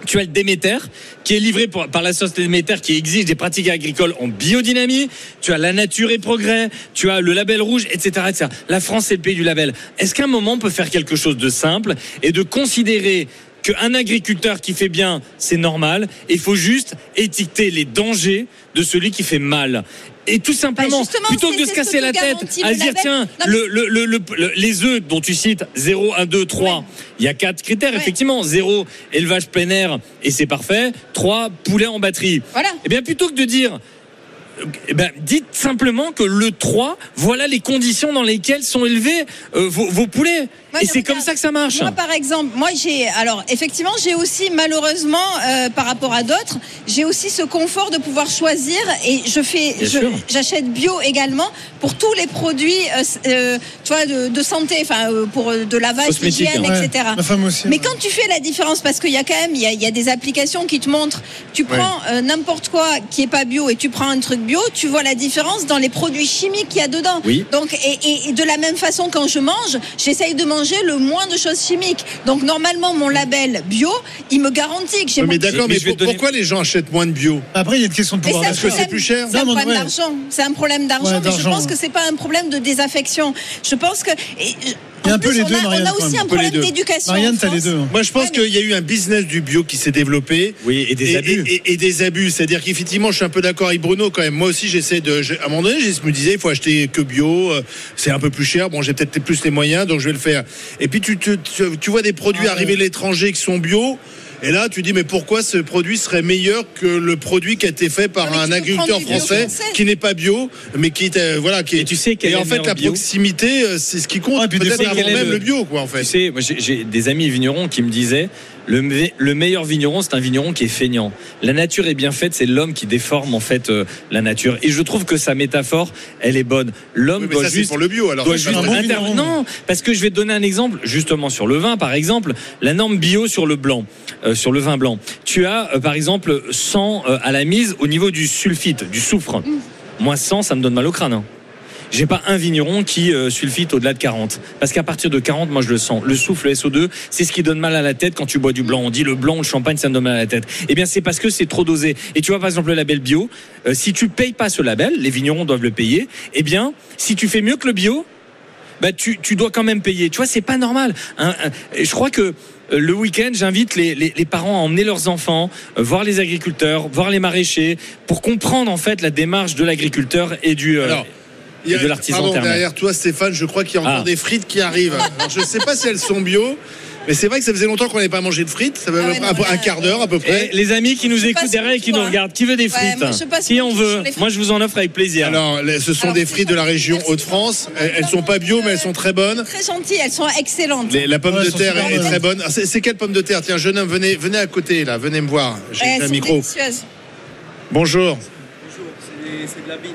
Tu as le Déméter, qui est livré par la société Déméter, qui exige des pratiques agricoles en biodynamie. Tu as la nature et progrès. Tu as le label rouge, etc., etc. La France, c'est le pays du label. Est-ce qu'à un moment, on peut faire quelque chose de simple et de considérer qu'un agriculteur qui fait bien, c'est normal. Et il faut juste étiqueter les dangers de celui qui fait mal. Et tout simplement, Bah, plutôt que de se casser la tête à se dire, tiens, le, le- le- le- le- les œufs dont tu cites 0, 1, 2, 3, Ouais. il y a quatre critères, Ouais. effectivement. 0, élevage plein air, et c'est parfait. 3, poulet en batterie. Voilà. Eh bien, plutôt que de dire, eh ben, dites simplement que le 3, voilà les conditions dans lesquelles sont élevés euh, vos, vos poulets. Moi, et c'est comme ça que ça marche. Moi, par exemple, moi j'ai alors effectivement j'ai aussi malheureusement euh, par rapport à d'autres, j'ai aussi ce confort de pouvoir choisir et je fais, Bien je- sûr. j'achète bio également pour tous les produits, euh, euh, tu vois, de, de santé, enfin euh, pour de lavage, d'hygiène, hein. etc. Ma femme aussi. Mais ouais. quand tu fais la différence, parce qu'il y a quand même, il y a, il y a des applications qui te montrent, tu prends euh, n'importe quoi qui est pas bio et tu prends un truc bio, tu vois la différence dans les produits chimiques qu'il y a dedans. Oui. Donc, et, et- et de la même façon, quand je mange, j'essaye de manger le moins de choses chimiques. Donc, normalement, mon label bio, il me garantit que j'ai mon mais d'accord, Mais mais, pour- donner- pourquoi les gens achètent moins de bio? Après, il y a une question de pouvoir c'est un Parce que d'achat. c'est plus cher? C'est un problème d'argent. C'est un problème d'argent, Ouais, mais je pense que c'est pas un problème de désaffection. Je pense que. Il y a un peu les deux, a, Marianne, on a aussi un problème d'éducation. Marianne, t'as les deux. hein. Moi, je pense Ouais, mais- qu'il y a eu un business du bio qui s'est développé. Oui, et des et, abus. et- des abus. C'est-à-dire qu'effectivement, je suis un peu d'accord avec Bruno quand même. Moi aussi, j'essaie de. je- À un moment donné, je me disais, il faut acheter que bio. euh, C'est un peu plus cher. Bon, j'ai peut-être plus les moyens, donc je vais le faire. Et puis, tu, tu, tu- tu vois des produits Ah, arriver ouais. de l'étranger qui sont bio. Et là, tu dis, mais pourquoi ce produit serait meilleur que le produit qui a été fait par mais un tu agriculteur français français. qui n'est pas bio, mais qui est, euh, voilà, qui est. Et tu sais et en fait, la bio proximité, euh, c'est ce qui compte. Des Peut-être quel est même le- le bio, quoi, en fait. Tu sais, j'ai des amis vignerons qui me disaient le, me- le meilleur vigneron, c'est un vigneron qui est feignant. La nature est bien faite, c'est l'homme qui déforme en fait euh, la nature. Et je trouve que sa métaphore, elle est bonne. L'homme Oui, doit ça, juste pour le bio, alors. doit juste bon. Non, parce que je vais te donner un exemple, justement sur le vin, par exemple, la norme bio sur le blanc, euh, sur le vin blanc. Tu as, euh, par exemple, 100 euh, à la mise au niveau du sulfite, du soufre. Moi, 100, ça me donne mal au crâne. hein. J'ai pas un vigneron qui euh, sulfite au-delà de 40. Parce qu'à partir de 40, moi je le sens. Le souffle, le SO2, c'est ce qui donne mal à la tête quand tu bois du blanc. On dit le blanc le champagne, ça me donne mal à la tête. Eh bien, c'est parce que c'est trop dosé. Et tu vois, par exemple, le label bio, euh, si tu payes pas ce label, les vignerons doivent le payer. Eh bien, si tu fais mieux que le bio, bah tu, tu dois quand même payer. Tu vois, c'est pas normal. Et je crois que euh, le week-end, j'invite les, les, les parents à emmener leurs enfants, euh, voir les agriculteurs, voir les maraîchers, pour comprendre en fait la démarche de l'agriculteur et du. euh, Il y a- de l'artisan pardon, thermal. derrière toi, Stéphane, je crois qu'il y a encore Ah. des frites qui arrivent. Alors, je ne sais pas si elles sont bio, mais c'est vrai que ça faisait longtemps qu'on n'avait pas mangé de frites. Ça fait Ah ouais, un, non, là, un quart d'heure à peu près. et les amis qui nous Je écoutent derrière et qui nous hein. regardent, qui veut des Ouais, frites moi, je passe Qui mon en tour veut. Moi, je vous en offre avec plaisir. Alors, ce sont Alors, des frites de la région. Hauts-de-France. Elles, elles sont pas bio, mais elles sont très bonnes. Très gentilles, elles sont excellentes. Les- la pomme Ouais, de terre est, très bonne. Ah, C'est c'est quelle pomme de terre? Tiens, jeune homme, venez, venez à côté là, venez me voir. J'ai un micro. délicieuses. Bonjour. C'est de la binge.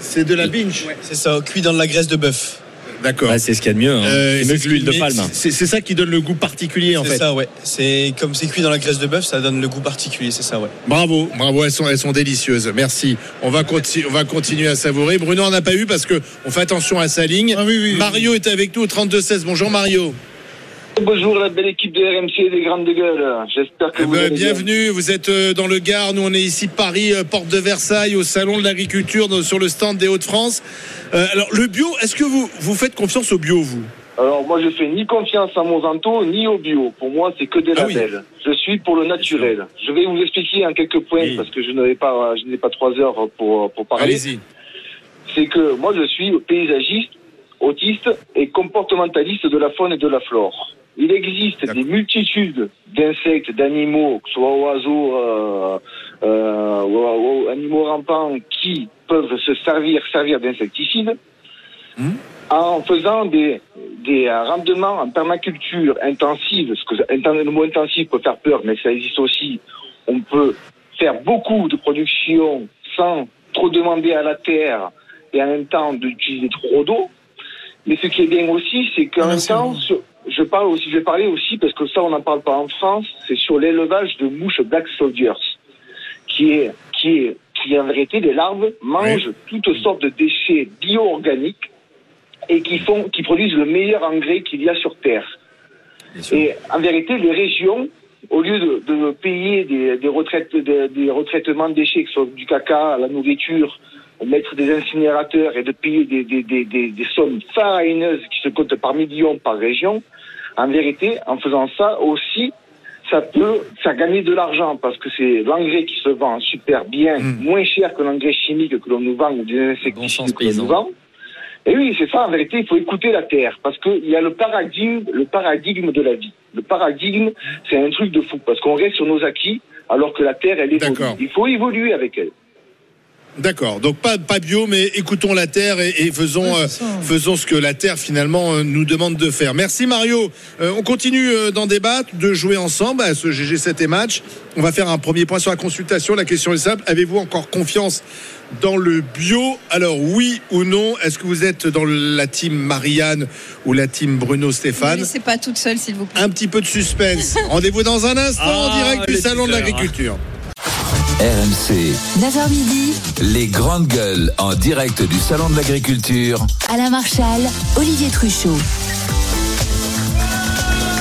C'est de la binge. C'est ça, cuit dans de la graisse de bœuf. D'accord. Bah, c'est ce qu'il y a de mieux. hein. Euh, c'est mieux c'est- que l'huile de palme. C'est c'est ça qui donne le goût particulier en C'est fait. ça, ouais. C'est comme c'est cuit dans la graisse de bœuf, ça donne le goût particulier, c'est ça, ouais. Bravo, bravo, elles sont, elles sont délicieuses. Merci. On va, conti- on va continuer à savourer. Bruno en a pas eu parce que on fait attention à sa ligne. Ah oui, oui. Mario est avec nous au 32-16. Bonjour Mario. Bonjour la belle équipe de RMC des grandes gueules. J'espère que Eh vous ben, allez bien. bienvenue, vous êtes euh, dans le Gard, nous on est ici Paris, euh, porte de Versailles, au salon de l'agriculture, sur le stand des Hauts-de-France. Euh, alors le bio, est-ce que vous, vous faites confiance au bio vous? Alors moi je fais ni confiance à Monsanto ni au bio. Pour moi c'est que des Ah oui. labels. Je suis pour le naturel. Je vais vous expliquer en quelques points Oui. parce que je n'avais pas je n'ai pas trois heures pour pour parler. Allez-y. C'est que moi je suis paysagiste, autiste et comportementaliste de la faune et de la flore. Il existe des multitudes d'insectes, d'animaux, que ce soit oiseaux, euh, euh, aux animaux rampants qui peuvent se servir, servir d'insecticides, en faisant des, des rendements en permaculture intensive, ce que le mot intensif peut faire peur, mais ça existe aussi. On peut faire beaucoup de production sans trop demander à la terre et en même temps d'utiliser trop d'eau. Mais ce qui est bien aussi, c'est qu'en même temps, je parle aussi, je vais parler aussi parce que ça on n'en parle pas en France, c'est sur l'élevage de mouches Black Soldiers, qui est qui est qui en vérité des larves mangent toutes sortes de déchets bio-organiques et qui font qui produisent le meilleur engrais qu'il y a sur Terre. Et en vérité, les régions, au lieu de, de payer des, des retraites, des, des retraitements de déchets, que ce soit du caca, la nourriture, mettre des incinérateurs et de payer des, des, des, des, des sommes faramineuses qui se comptent par millions par région, en vérité, en faisant ça aussi, ça peut faire gagner de l'argent parce que c'est l'engrais qui se vend super bien, moins cher que l'engrais chimique que l'on nous vend ou des insecticides que l'on nous vend. Et oui, c'est ça, en vérité, il faut écouter la Terre, parce qu'il y a le paradigme, le paradigme de la vie. Le paradigme, c'est un truc de fou, parce qu'on reste sur nos acquis, alors que la Terre, elle évolue. Il faut évoluer avec elle. D'accord. Donc pas pas bio, mais écoutons la terre et, et faisons euh, faisons ce que la terre finalement euh, nous demande de faire. Merci Mario. Euh, on continue euh, d'en débattre, de jouer ensemble à ce GG7 et match. On va faire un premier point sur la consultation. La question est simple avez-vous encore confiance dans le bio? Alors oui ou non? Est-ce que vous êtes dans la team Marianne ou la team Bruno Stéphane? Ne laissez pas toute seule, s'il vous plaît. Un petit peu de suspense. Rendez-vous dans un instant en Ah, direct du salon de suceurs. l'agriculture. RMC, 9h midi, les grandes gueules en direct du Salon de l'Agriculture. Alain Marchal, Olivier Truchot.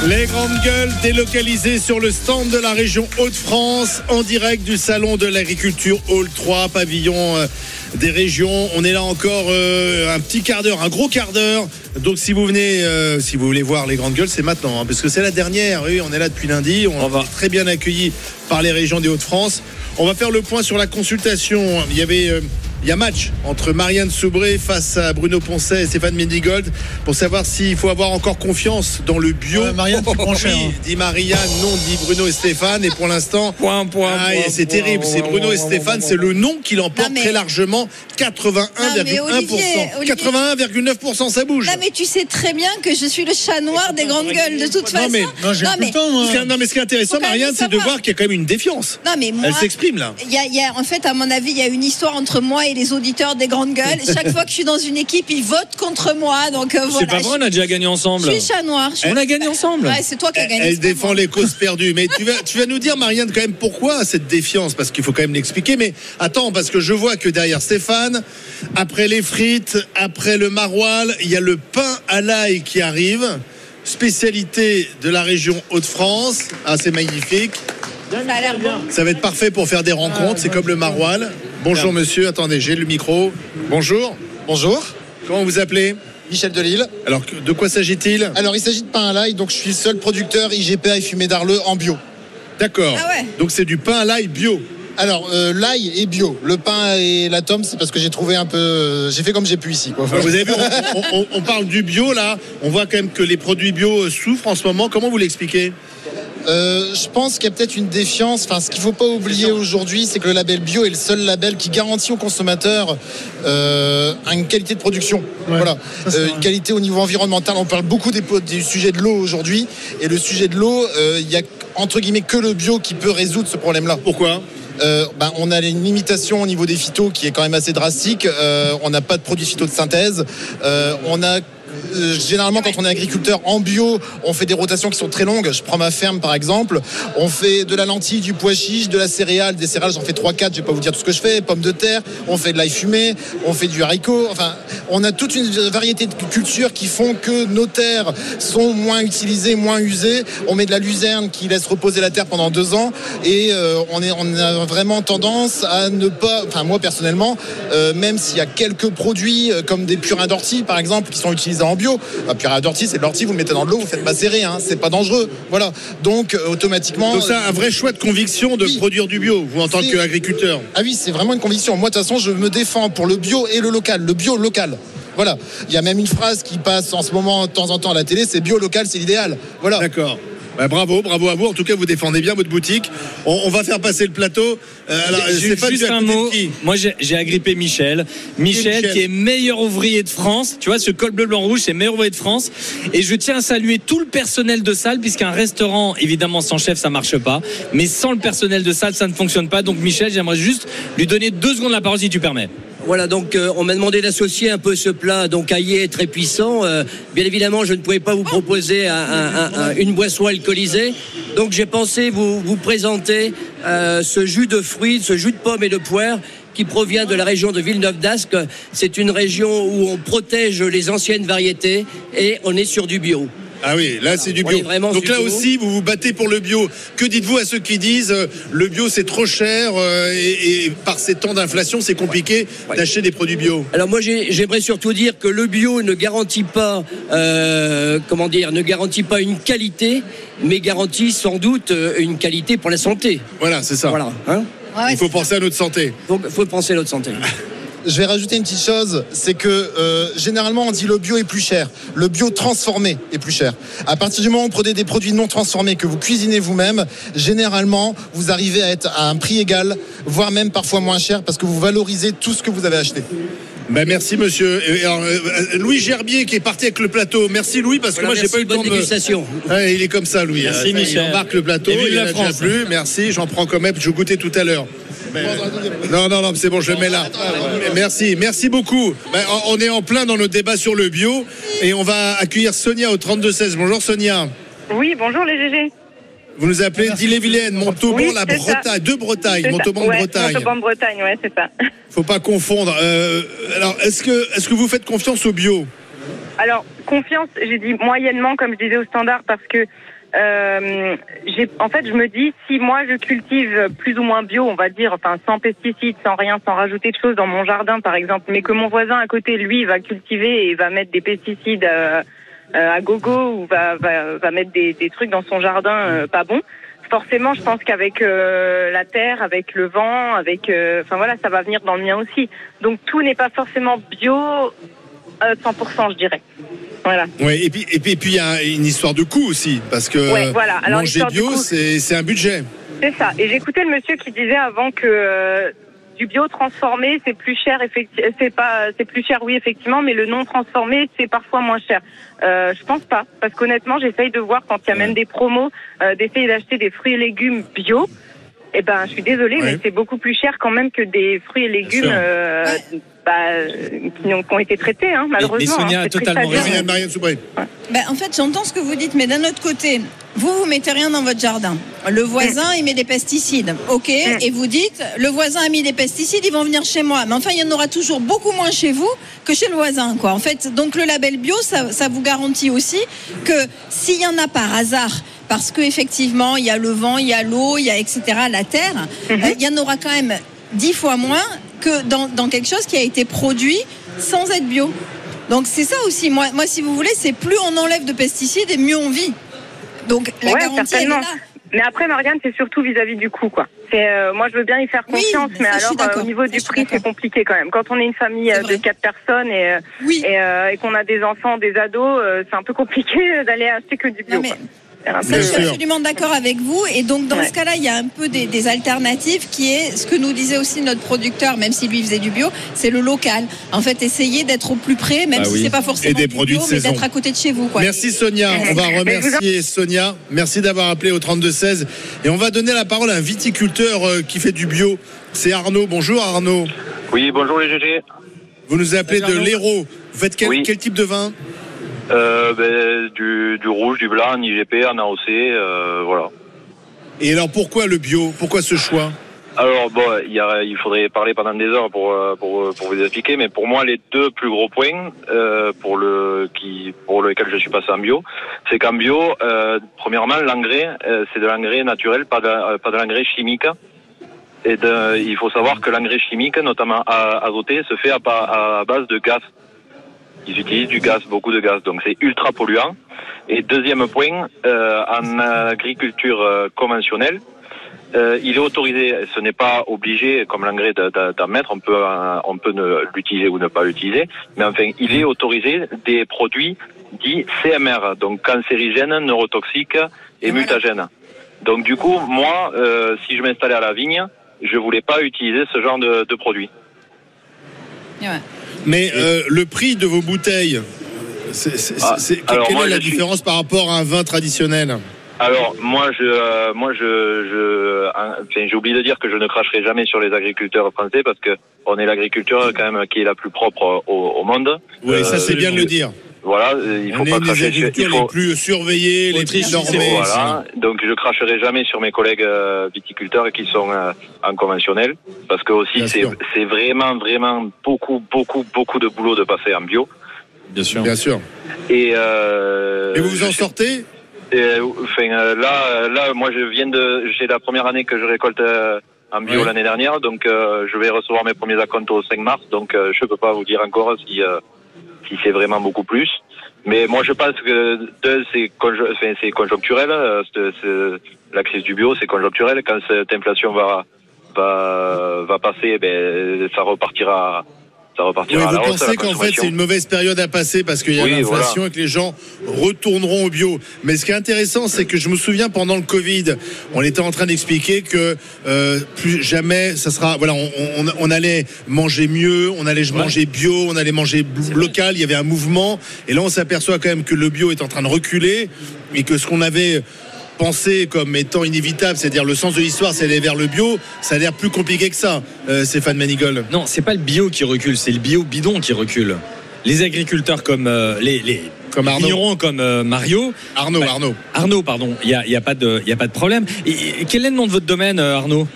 Les grandes gueules délocalisées sur le stand de la région Hauts-de-France en direct du salon de l'agriculture Hall 3, pavillon euh, des régions. On est là encore euh, un petit quart d'heure, un gros quart d'heure. Donc si vous venez, euh, si vous voulez voir les grandes gueules, c'est maintenant, hein, parce que c'est la dernière. Oui, on est là depuis lundi. On, va très bien accueillis par les régions des Hauts-de-France. On va faire le point sur la consultation. Il y avait euh, il y a match entre Marianne Soubré face à Bruno Poncet et Stéphane Mendigold pour savoir s'il faut avoir encore confiance dans le bio. Marianne, tu prends cher, Oui, hein. dit Marianne, non, dit Bruno et Stéphane. Et pour l'instant, point, point, ah, et c'est terrible. C'est Bruno et Stéphane, c'est le nom qui l'emporte mais- très largement. 81,1%. mais Olivier, Olivier- 81,9% ça bouge. Non, mais tu sais très bien que je suis le chat noir des grandes gueules, de toute façon. Non mais, mais- Ce qui est- non, mais ce qui est intéressant, Marianne, c'est de voir qu'il y a quand même une défiance. Non, mais moi, Elle s'exprime là. Il y a, y a- en fait, à mon avis, il y a une histoire entre moi et les auditeurs des grandes gueules. Chaque fois que je suis dans une équipe, ils votent contre moi. Donc euh, C'est pas vrai, on a déjà gagné ensemble. Je suis chat noir. Je- On a gagné ensemble. Ouais, c'est toi qui as gagné. Elle défend les causes perdues. Mais tu vas, tu vas nous dire, Marianne, quand même, pourquoi cette défiance? Parce qu'il faut quand même l'expliquer. Mais attends, parce que je vois que derrière Stéphane, après les frites, après le maroilles, il y a le pain à l'ail qui arrive. Spécialité de la région Hauts-de-France. Ah, c'est magnifique. Ça a l'air bon. Ça va être parfait pour faire des rencontres. C'est comme le maroilles. Bonjour, monsieur. Attendez, j'ai le micro. Bonjour. Bonjour. Comment vous appelez Michel Delille. Alors, de quoi s'agit-il Alors, il s'agit de pain à l'ail, donc je suis le seul producteur IGPA et fumé d'Arleux en bio. D'accord. Ah ouais. Donc, c'est du pain à l'ail bio. Alors, euh, l'ail est bio. Le pain et la tome, c'est parce que j'ai trouvé un peu. euh, j'ai fait comme j'ai pu ici. Quoi. Alors, vous avez vu, on, on- on parle du bio là. On voit quand même que les produits bio souffrent en ce moment. Comment vous l'expliquez? Euh, je pense qu'il y a peut-être une défiance. Enfin, ce qu'il faut pas oublier aujourd'hui, c'est que le label bio est le seul label qui garantit aux consommateurs euh, une qualité de production. voilà, Euh, une qualité au niveau environnemental. On parle beaucoup des, du sujet de l'eau aujourd'hui, et le sujet de l'eau, il y a entre guillemets que le bio qui peut résoudre ce problème-là. Pourquoi? Euh, ben, on a une limitation au niveau des phytos qui est quand même assez drastique. Euh, on n'a pas de produits phyto de synthèse. Euh, on a généralement quand on est agriculteur en bio, on fait des rotations qui sont très longues. Je prends ma ferme par exemple. On fait de la lentille, du pois chiche, de la céréale, des céréales. J'en fais 3-4. Je vais pas vous dire tout ce que je fais. Pommes de terre. On fait de l'ail fumé. On fait du haricot. Enfin, on a toute une variété de cultures qui font que nos terres sont moins utilisées, moins usées. On met de la luzerne qui laisse reposer la terre pendant deux ans et euh, on, est, on a vraiment tendance à ne pas, enfin moi personnellement, euh, même s'il y a quelques produits euh, comme des purins d'ortie par exemple qui sont utilisés en bio, un purin d'ortie c'est de l'ortie, vous le mettez dans de l'eau, vous faites macérer, hein, c'est pas dangereux. Voilà. Donc euh, automatiquement. Donc ça, un vrai choix de conviction de produire du bio, vous en tant qu'agriculteur. Ah oui, c'est vraiment une conviction. Moi, de toute façon, je me défends pour le bio et le local. Le bio local. Voilà. Il y a même une phrase qui passe en ce moment de temps en temps à la télé, c'est bio local, c'est l'idéal. Voilà. D'accord. Bah, bravo, bravo à vous. En tout cas, vous défendez bien votre boutique. On, on va faire passer le plateau. Euh, alors, juste un mot. Moi, j'ai j'ai agrippé Michel. Michel, Michel qui est meilleur ouvrier de France. Tu vois, ce col bleu, blanc, rouge, c'est meilleur ouvrier de France. Et je tiens à saluer tout le personnel de salle, puisqu'un restaurant, évidemment, sans chef, ça marche pas. Mais sans le personnel de salle, ça ne fonctionne pas. Donc, Michel, j'aimerais juste lui donner deux secondes la parole, si tu permets. Voilà, donc euh, on m'a demandé d'associer un peu ce plat, donc aillé très puissant. Euh, bien évidemment, je ne pouvais pas vous proposer un- un- un- un- une boisson alcoolisée. Donc j'ai pensé vous, vous présenter euh, ce jus de fruits, ce jus de pommes et de poire qui provient de la région de Villeneuve d'Ascq. C'est une région où on protège les anciennes variétés et on est sur du bio. Ah oui, là c'est du bio. Donc là bio. aussi, vous vous battez pour le bio. Que dites-vous à ceux qui disent euh, le bio c'est trop cher euh, et, et par ces temps d'inflation c'est compliqué d'acheter des produits bio? Alors moi j'ai- j'aimerais surtout dire que le bio ne garantit pas, euh, comment dire, ne garantit pas une qualité, mais garantit sans doute une qualité pour la santé. Voilà, c'est ça. Voilà. hein. Il faut penser à notre santé. Donc il faut penser à notre santé. Je vais rajouter une petite chose, c'est que euh, généralement on dit le bio est plus cher, le bio transformé est plus cher. À partir du moment où vous prenez des produits non transformés que vous cuisinez vous-même, généralement vous arrivez à être à un prix égal, voire même parfois moins cher parce que vous valorisez tout ce que vous avez acheté. Ben merci monsieur. Et alors, euh, Louis Gerbier qui est parti avec le plateau. Merci Louis parce que Voilà, moi j'ai pas eu le bonne temps de. dégustation. Ouais, il est comme ça Louis. Merci, Euh, ça, Michel. Il embarque le plateau. Et il la en a déjà France. plus. Merci. J'en prends quand même. Je goûtais tout à l'heure. Non, non, non, c'est bon, je le mets là. Merci, merci beaucoup. Ben, on est en plein dans notre débat sur le bio et on va accueillir Sonia au 32-16. Bonjour Sonia. Oui, bonjour les GG. Vous nous appelez d'Ille-et-Vilaine, Montauban, Oui, la c'est ça. Bretagne, de Bretagne. Montauban, ouais, Bretagne. Montauban, Bretagne, ouais, c'est ça. Faut pas confondre. Euh, alors, est-ce que, est-ce que vous faites confiance au bio? Alors, confiance, j'ai dit moyennement, comme je disais au standard, parce que euh, en fait, je me dis, si moi je cultive plus ou moins bio, on va dire, enfin, sans pesticides, sans rien, sans rajouter de choses dans mon jardin, par exemple, mais que mon voisin à côté, lui, va cultiver et va mettre des pesticides euh, euh, à gogo ou va, va, va mettre des, des trucs dans son jardin euh, pas bons. Forcément, je pense qu'avec euh, la terre, avec le vent, avec, euh, enfin voilà, ça va venir dans le mien aussi. Donc tout n'est pas forcément bio 100%, je dirais. Voilà. Ouais, et puis et puis et puis il y a une histoire de coût aussi parce que Ouais, voilà. Alors, manger bio c'est c'est un budget. C'est ça. Et j'écoutais le monsieur qui disait avant que euh, du bio transformé c'est plus cher. effecti- C'est pas, c'est plus cher, oui effectivement, mais le non transformé c'est parfois moins cher. Euh, je pense pas, parce qu'honnêtement j'essaye de voir quand il y a même des promos, euh, d'essayer d'acheter des fruits et légumes bio. Eh ben, je suis désolée, Ouais. mais c'est beaucoup plus cher quand même que des fruits et légumes euh, bah, euh, qui, ont, qui ont été traités, hein, malheureusement. Sonia hein. a C'est triste totalement raison. Marianne. Ben, en fait, j'entends ce que vous dites, mais d'un autre côté, vous, vous mettez rien dans votre jardin. Le voisin, il met des pesticides. OK. Et vous dites, le voisin a mis des pesticides, ils vont venir chez moi. Mais enfin, il y en aura toujours beaucoup moins chez vous que chez le voisin, quoi. En fait, donc le label bio, ça, ça vous garantit aussi que s'il y en a par hasard, parce qu'effectivement, il y a le vent, il y a l'eau, il y a etc., la terre, euh, il y en aura quand même dix fois moins que dans, dans quelque chose qui a été produit sans être bio. Donc c'est ça aussi. Moi, moi, si vous voulez, c'est plus on enlève de pesticides et mieux on vit. Donc la ouais, garantie, elle est certainement. là. Mais après, Marianne, c'est surtout vis-à-vis du coût, quoi. C'est, euh, moi, je veux bien y faire confiance, mais ça, alors, euh, au niveau Ça, du prix, c'est compliqué quand même. Quand on est une famille euh, de quatre personnes et, euh, Oui. et, euh, et qu'on a des enfants, des ados, euh, c'est un peu compliqué d'aller acheter que du bio. Non, mais quoi. Ça, je suis sûr. absolument d'accord avec vous. Et donc, dans Ouais. ce cas-là, il y a un peu des, des alternatives qui est ce que nous disait aussi notre producteur, même si lui faisait du bio, c'est le local. En fait, essayer d'être au plus près, même Bah si oui. c'est pas forcément Et des du produits bio, de mais d'être à côté de chez vous. Quoi. Merci Sonia. On va remercier Sonia. Merci d'avoir appelé au 32-16. Et on va donner la parole à un viticulteur euh, qui fait du bio. C'est Arnaud. Bonjour Arnaud. Oui, bonjour les GG. Vous nous appelez Salut, de l'Hérault. Vous faites quel, Oui. quel type de vin? Euh, ben, du, du rouge, du blanc, en IGP, en AOC, euh, voilà. Et alors pourquoi le bio? Pourquoi ce choix? Alors bon, il, y a- il faudrait parler pendant des heures pour, euh, pour, pour vous expliquer, mais pour moi les deux plus gros points euh, pour le qui pour lequel je suis passé en bio, c'est qu'en bio, euh, premièrement l'engrais, euh, c'est de l'engrais naturel, pas de, euh, pas de l'engrais chimique. Et de- il faut savoir que l'engrais chimique, notamment azoté, se fait à base de gaz. Ils utilisent du gaz, beaucoup de gaz, donc c'est ultra polluant. Et deuxième point, euh, en agriculture euh, conventionnelle, euh, il est autorisé. Ce n'est pas obligé, comme l'engrais, de- de- d'en mettre. On peut, on peut l'utiliser ou ne pas l'utiliser. Mais enfin, il est autorisé des produits dits CMR, donc cancérigènes, neurotoxiques et mutagènes. Donc du coup, moi, euh, si je m'installais à la vigne, je voulais pas utiliser ce genre de, de produits. Mais euh, le prix de vos bouteilles, c'est, c'est- Ah, c'est- alors quelle moi, est la suis- différence par rapport à un vin traditionnel? Alors moi je euh, moi je je enfin, j'ai oublié de dire que je ne cracherai jamais sur les agriculteurs français parce que on est l'agriculture quand même qui est la plus propre au, au monde. Oui, ça Euh, c'est bien de le dire. Voilà, euh, il faut On est pas des cracher il faut- les plus surveillées, les plus normées. voilà. Donc je cracherai jamais sur mes collègues euh, viticulteurs qui sont euh, en conventionnel parce que aussi c'est c'est vraiment vraiment beaucoup beaucoup beaucoup de boulot de passer en bio. Bien sûr. Bien sûr. Et euh, Et vous vous en sortez? Et, euh, enfin, euh, là, là, moi, je viens de, j'ai la première année que je récolte euh, en bio l'année dernière, donc euh, je vais recevoir mes premiers acomptes au 5 mars, donc euh, je peux pas vous dire encore si c'est vraiment beaucoup plus. Mais moi, je pense que deux, c'est conjo- enfin, conjoncturel. euh, La crise du bio, c'est conjoncturel. Quand cette inflation va va va passer, ben ça repartira. Ça Oui, repartira à vous la pensez qu'en fait c'est une mauvaise période à passer parce qu'il y a Oui, l'inflation voilà. et que les gens retourneront au bio. Mais ce qui est intéressant, c'est que je me souviens pendant le Covid, on était en train d'expliquer que euh, plus jamais ça sera. Voilà, on, on- on allait manger mieux, on allait manger bio, on allait manger local. Il y avait un mouvement. Et là, on s'aperçoit quand même que le bio est en train de reculer et que ce qu'on avait pensé comme étant inévitable, c'est-à-dire le sens de l'histoire, c'est aller vers le bio, ça a l'air plus compliqué que ça, euh, Stéphane Manigold. Non, c'est pas le bio qui recule, c'est le bio bidon qui recule. Les agriculteurs comme euh, les, les Comme Arnaud. comme euh, Mario. Arnaud, Bah, Arnaud. Arnaud, pardon. Il y a, y a pas de, il y a pas de problème. Et, et quel est le nom de votre domaine, euh, Arnaud?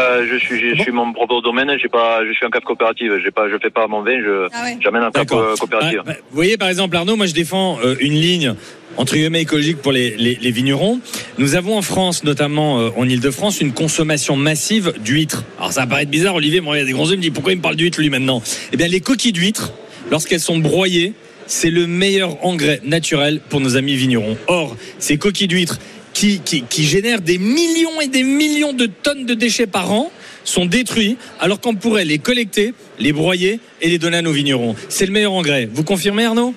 Euh, je suis, je suis mon propre domaine. J'ai pas, je suis en cap coopérative. J'ai pas, je fais pas mon vin. Je, j'amène en cap coopérative. Ah, bah, vous voyez, par exemple, Arnaud, moi je défends euh, une ligne entre guillemets écologique pour les, vignerons. Nous avons en France, notamment euh, en Ile-de-France, une consommation massive d'huîtres. Alors ça va paraître bizarre, Olivier, moi il y a des grands yeux, il me dit pourquoi il me parle d'huîtres lui maintenant? Eh bien les coquilles d'huîtres, lorsqu'elles sont broyées, c'est le meilleur engrais naturel pour nos amis vignerons. Or, ces coquilles d'huîtres qui génèrent des millions et des millions de tonnes de déchets par an sont détruits alors qu'on pourrait les collecter, les broyer et les donner à nos vignerons. C'est le meilleur engrais. Vous confirmez Arnaud?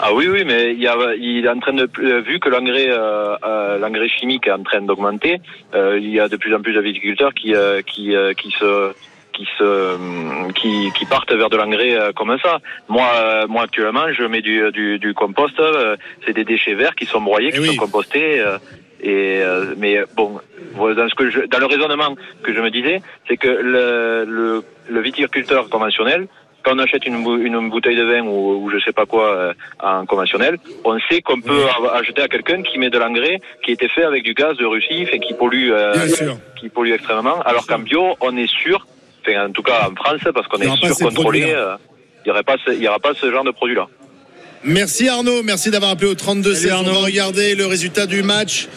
Ah oui, oui, mais il, y a, il est en train de, euh, vu que l'engrais, euh, euh, l'engrais chimique est en train d'augmenter, euh, il y a de plus en plus de viticulteurs qui, euh, qui, euh, qui se qui se euh, qui, qui partent vers de l'engrais comme ça. Moi moi actuellement je mets du du, du compost, c'est des déchets verts qui sont broyés, qui sont compostés et mais bon dans ce que je, dans le raisonnement que je me disais, c'est que le, le le viticulteur conventionnel quand on achète une, bou- une bouteille de vin ou, ou je sais pas quoi euh, en conventionnel, on sait qu'on peut av- acheter à quelqu'un qui met de l'engrais qui était fait avec du gaz de Russie et qui pollue, euh, qui pollue extrêmement. Alors qu'en bio, on est sûr, enfin, en tout cas en France, parce qu'on aura est sûr contrôlé, euh, il y aurait pas, ce- il y aura pas ce genre de produit là. Merci Arnaud, merci d'avoir appelé au 32 16. On va regarder le résultat du match.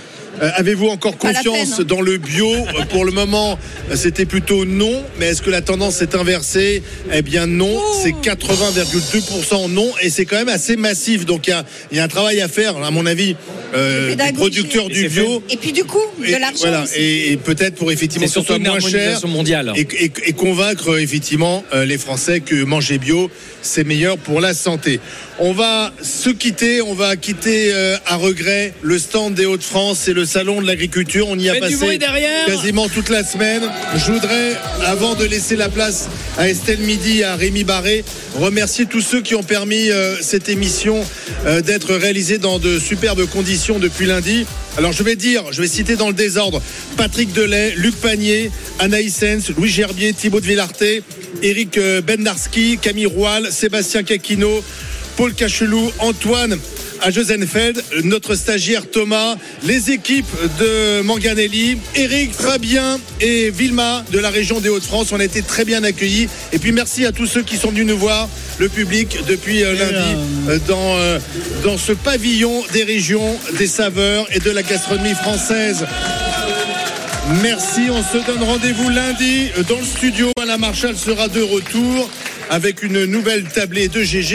Euh, Avez-vous encore confiance peine, hein. dans le bio Pour le moment, c'était plutôt non. Mais est-ce que la tendance s'est inversée? Eh bien non, c'est 80,2% non. Et c'est quand même assez massif. Donc il y a, il y a un travail à faire, à mon avis, euh, des producteurs du bio. Et puis du coup, de Et, l'argent. voilà, aussi. et, et peut-être pour effectivement que ce soit moins cher mondiale. et, et- et convaincre effectivement euh, les Français que manger bio c'est meilleur pour la santé. On va se quitter, on va quitter euh, à regret le stand des Hauts-de-France et le salon de l'agriculture. On y a Faites passé quasiment toute la semaine. Je voudrais, avant de laisser la place à Estelle Midi et à Rémi Barré, remercier tous ceux qui ont permis euh, cette émission euh, d'être réalisée dans de superbes conditions depuis lundi. Alors je vais dire, je vais citer dans le désordre Patrick Delay, Luc Panier, Anaïs Sens, Louis Gerbier, Thibaut de Villarté, Eric Bendarski, Camille Roal, Sébastien Kakino, Paul Cachelou, Antoine à Josenfeld, notre stagiaire Thomas, les équipes de Manganelli, Eric, Fabien et Vilma de la région des Hauts-de-France. On a été très bien accueillis. Et puis merci à tous ceux qui sont venus nous voir, le public, depuis euh, lundi, euh, dans, euh, dans ce pavillon des régions, des saveurs et de la gastronomie française. Merci, on se donne rendez-vous lundi dans le studio. Alain Marchal sera de retour avec une nouvelle tablée de GG.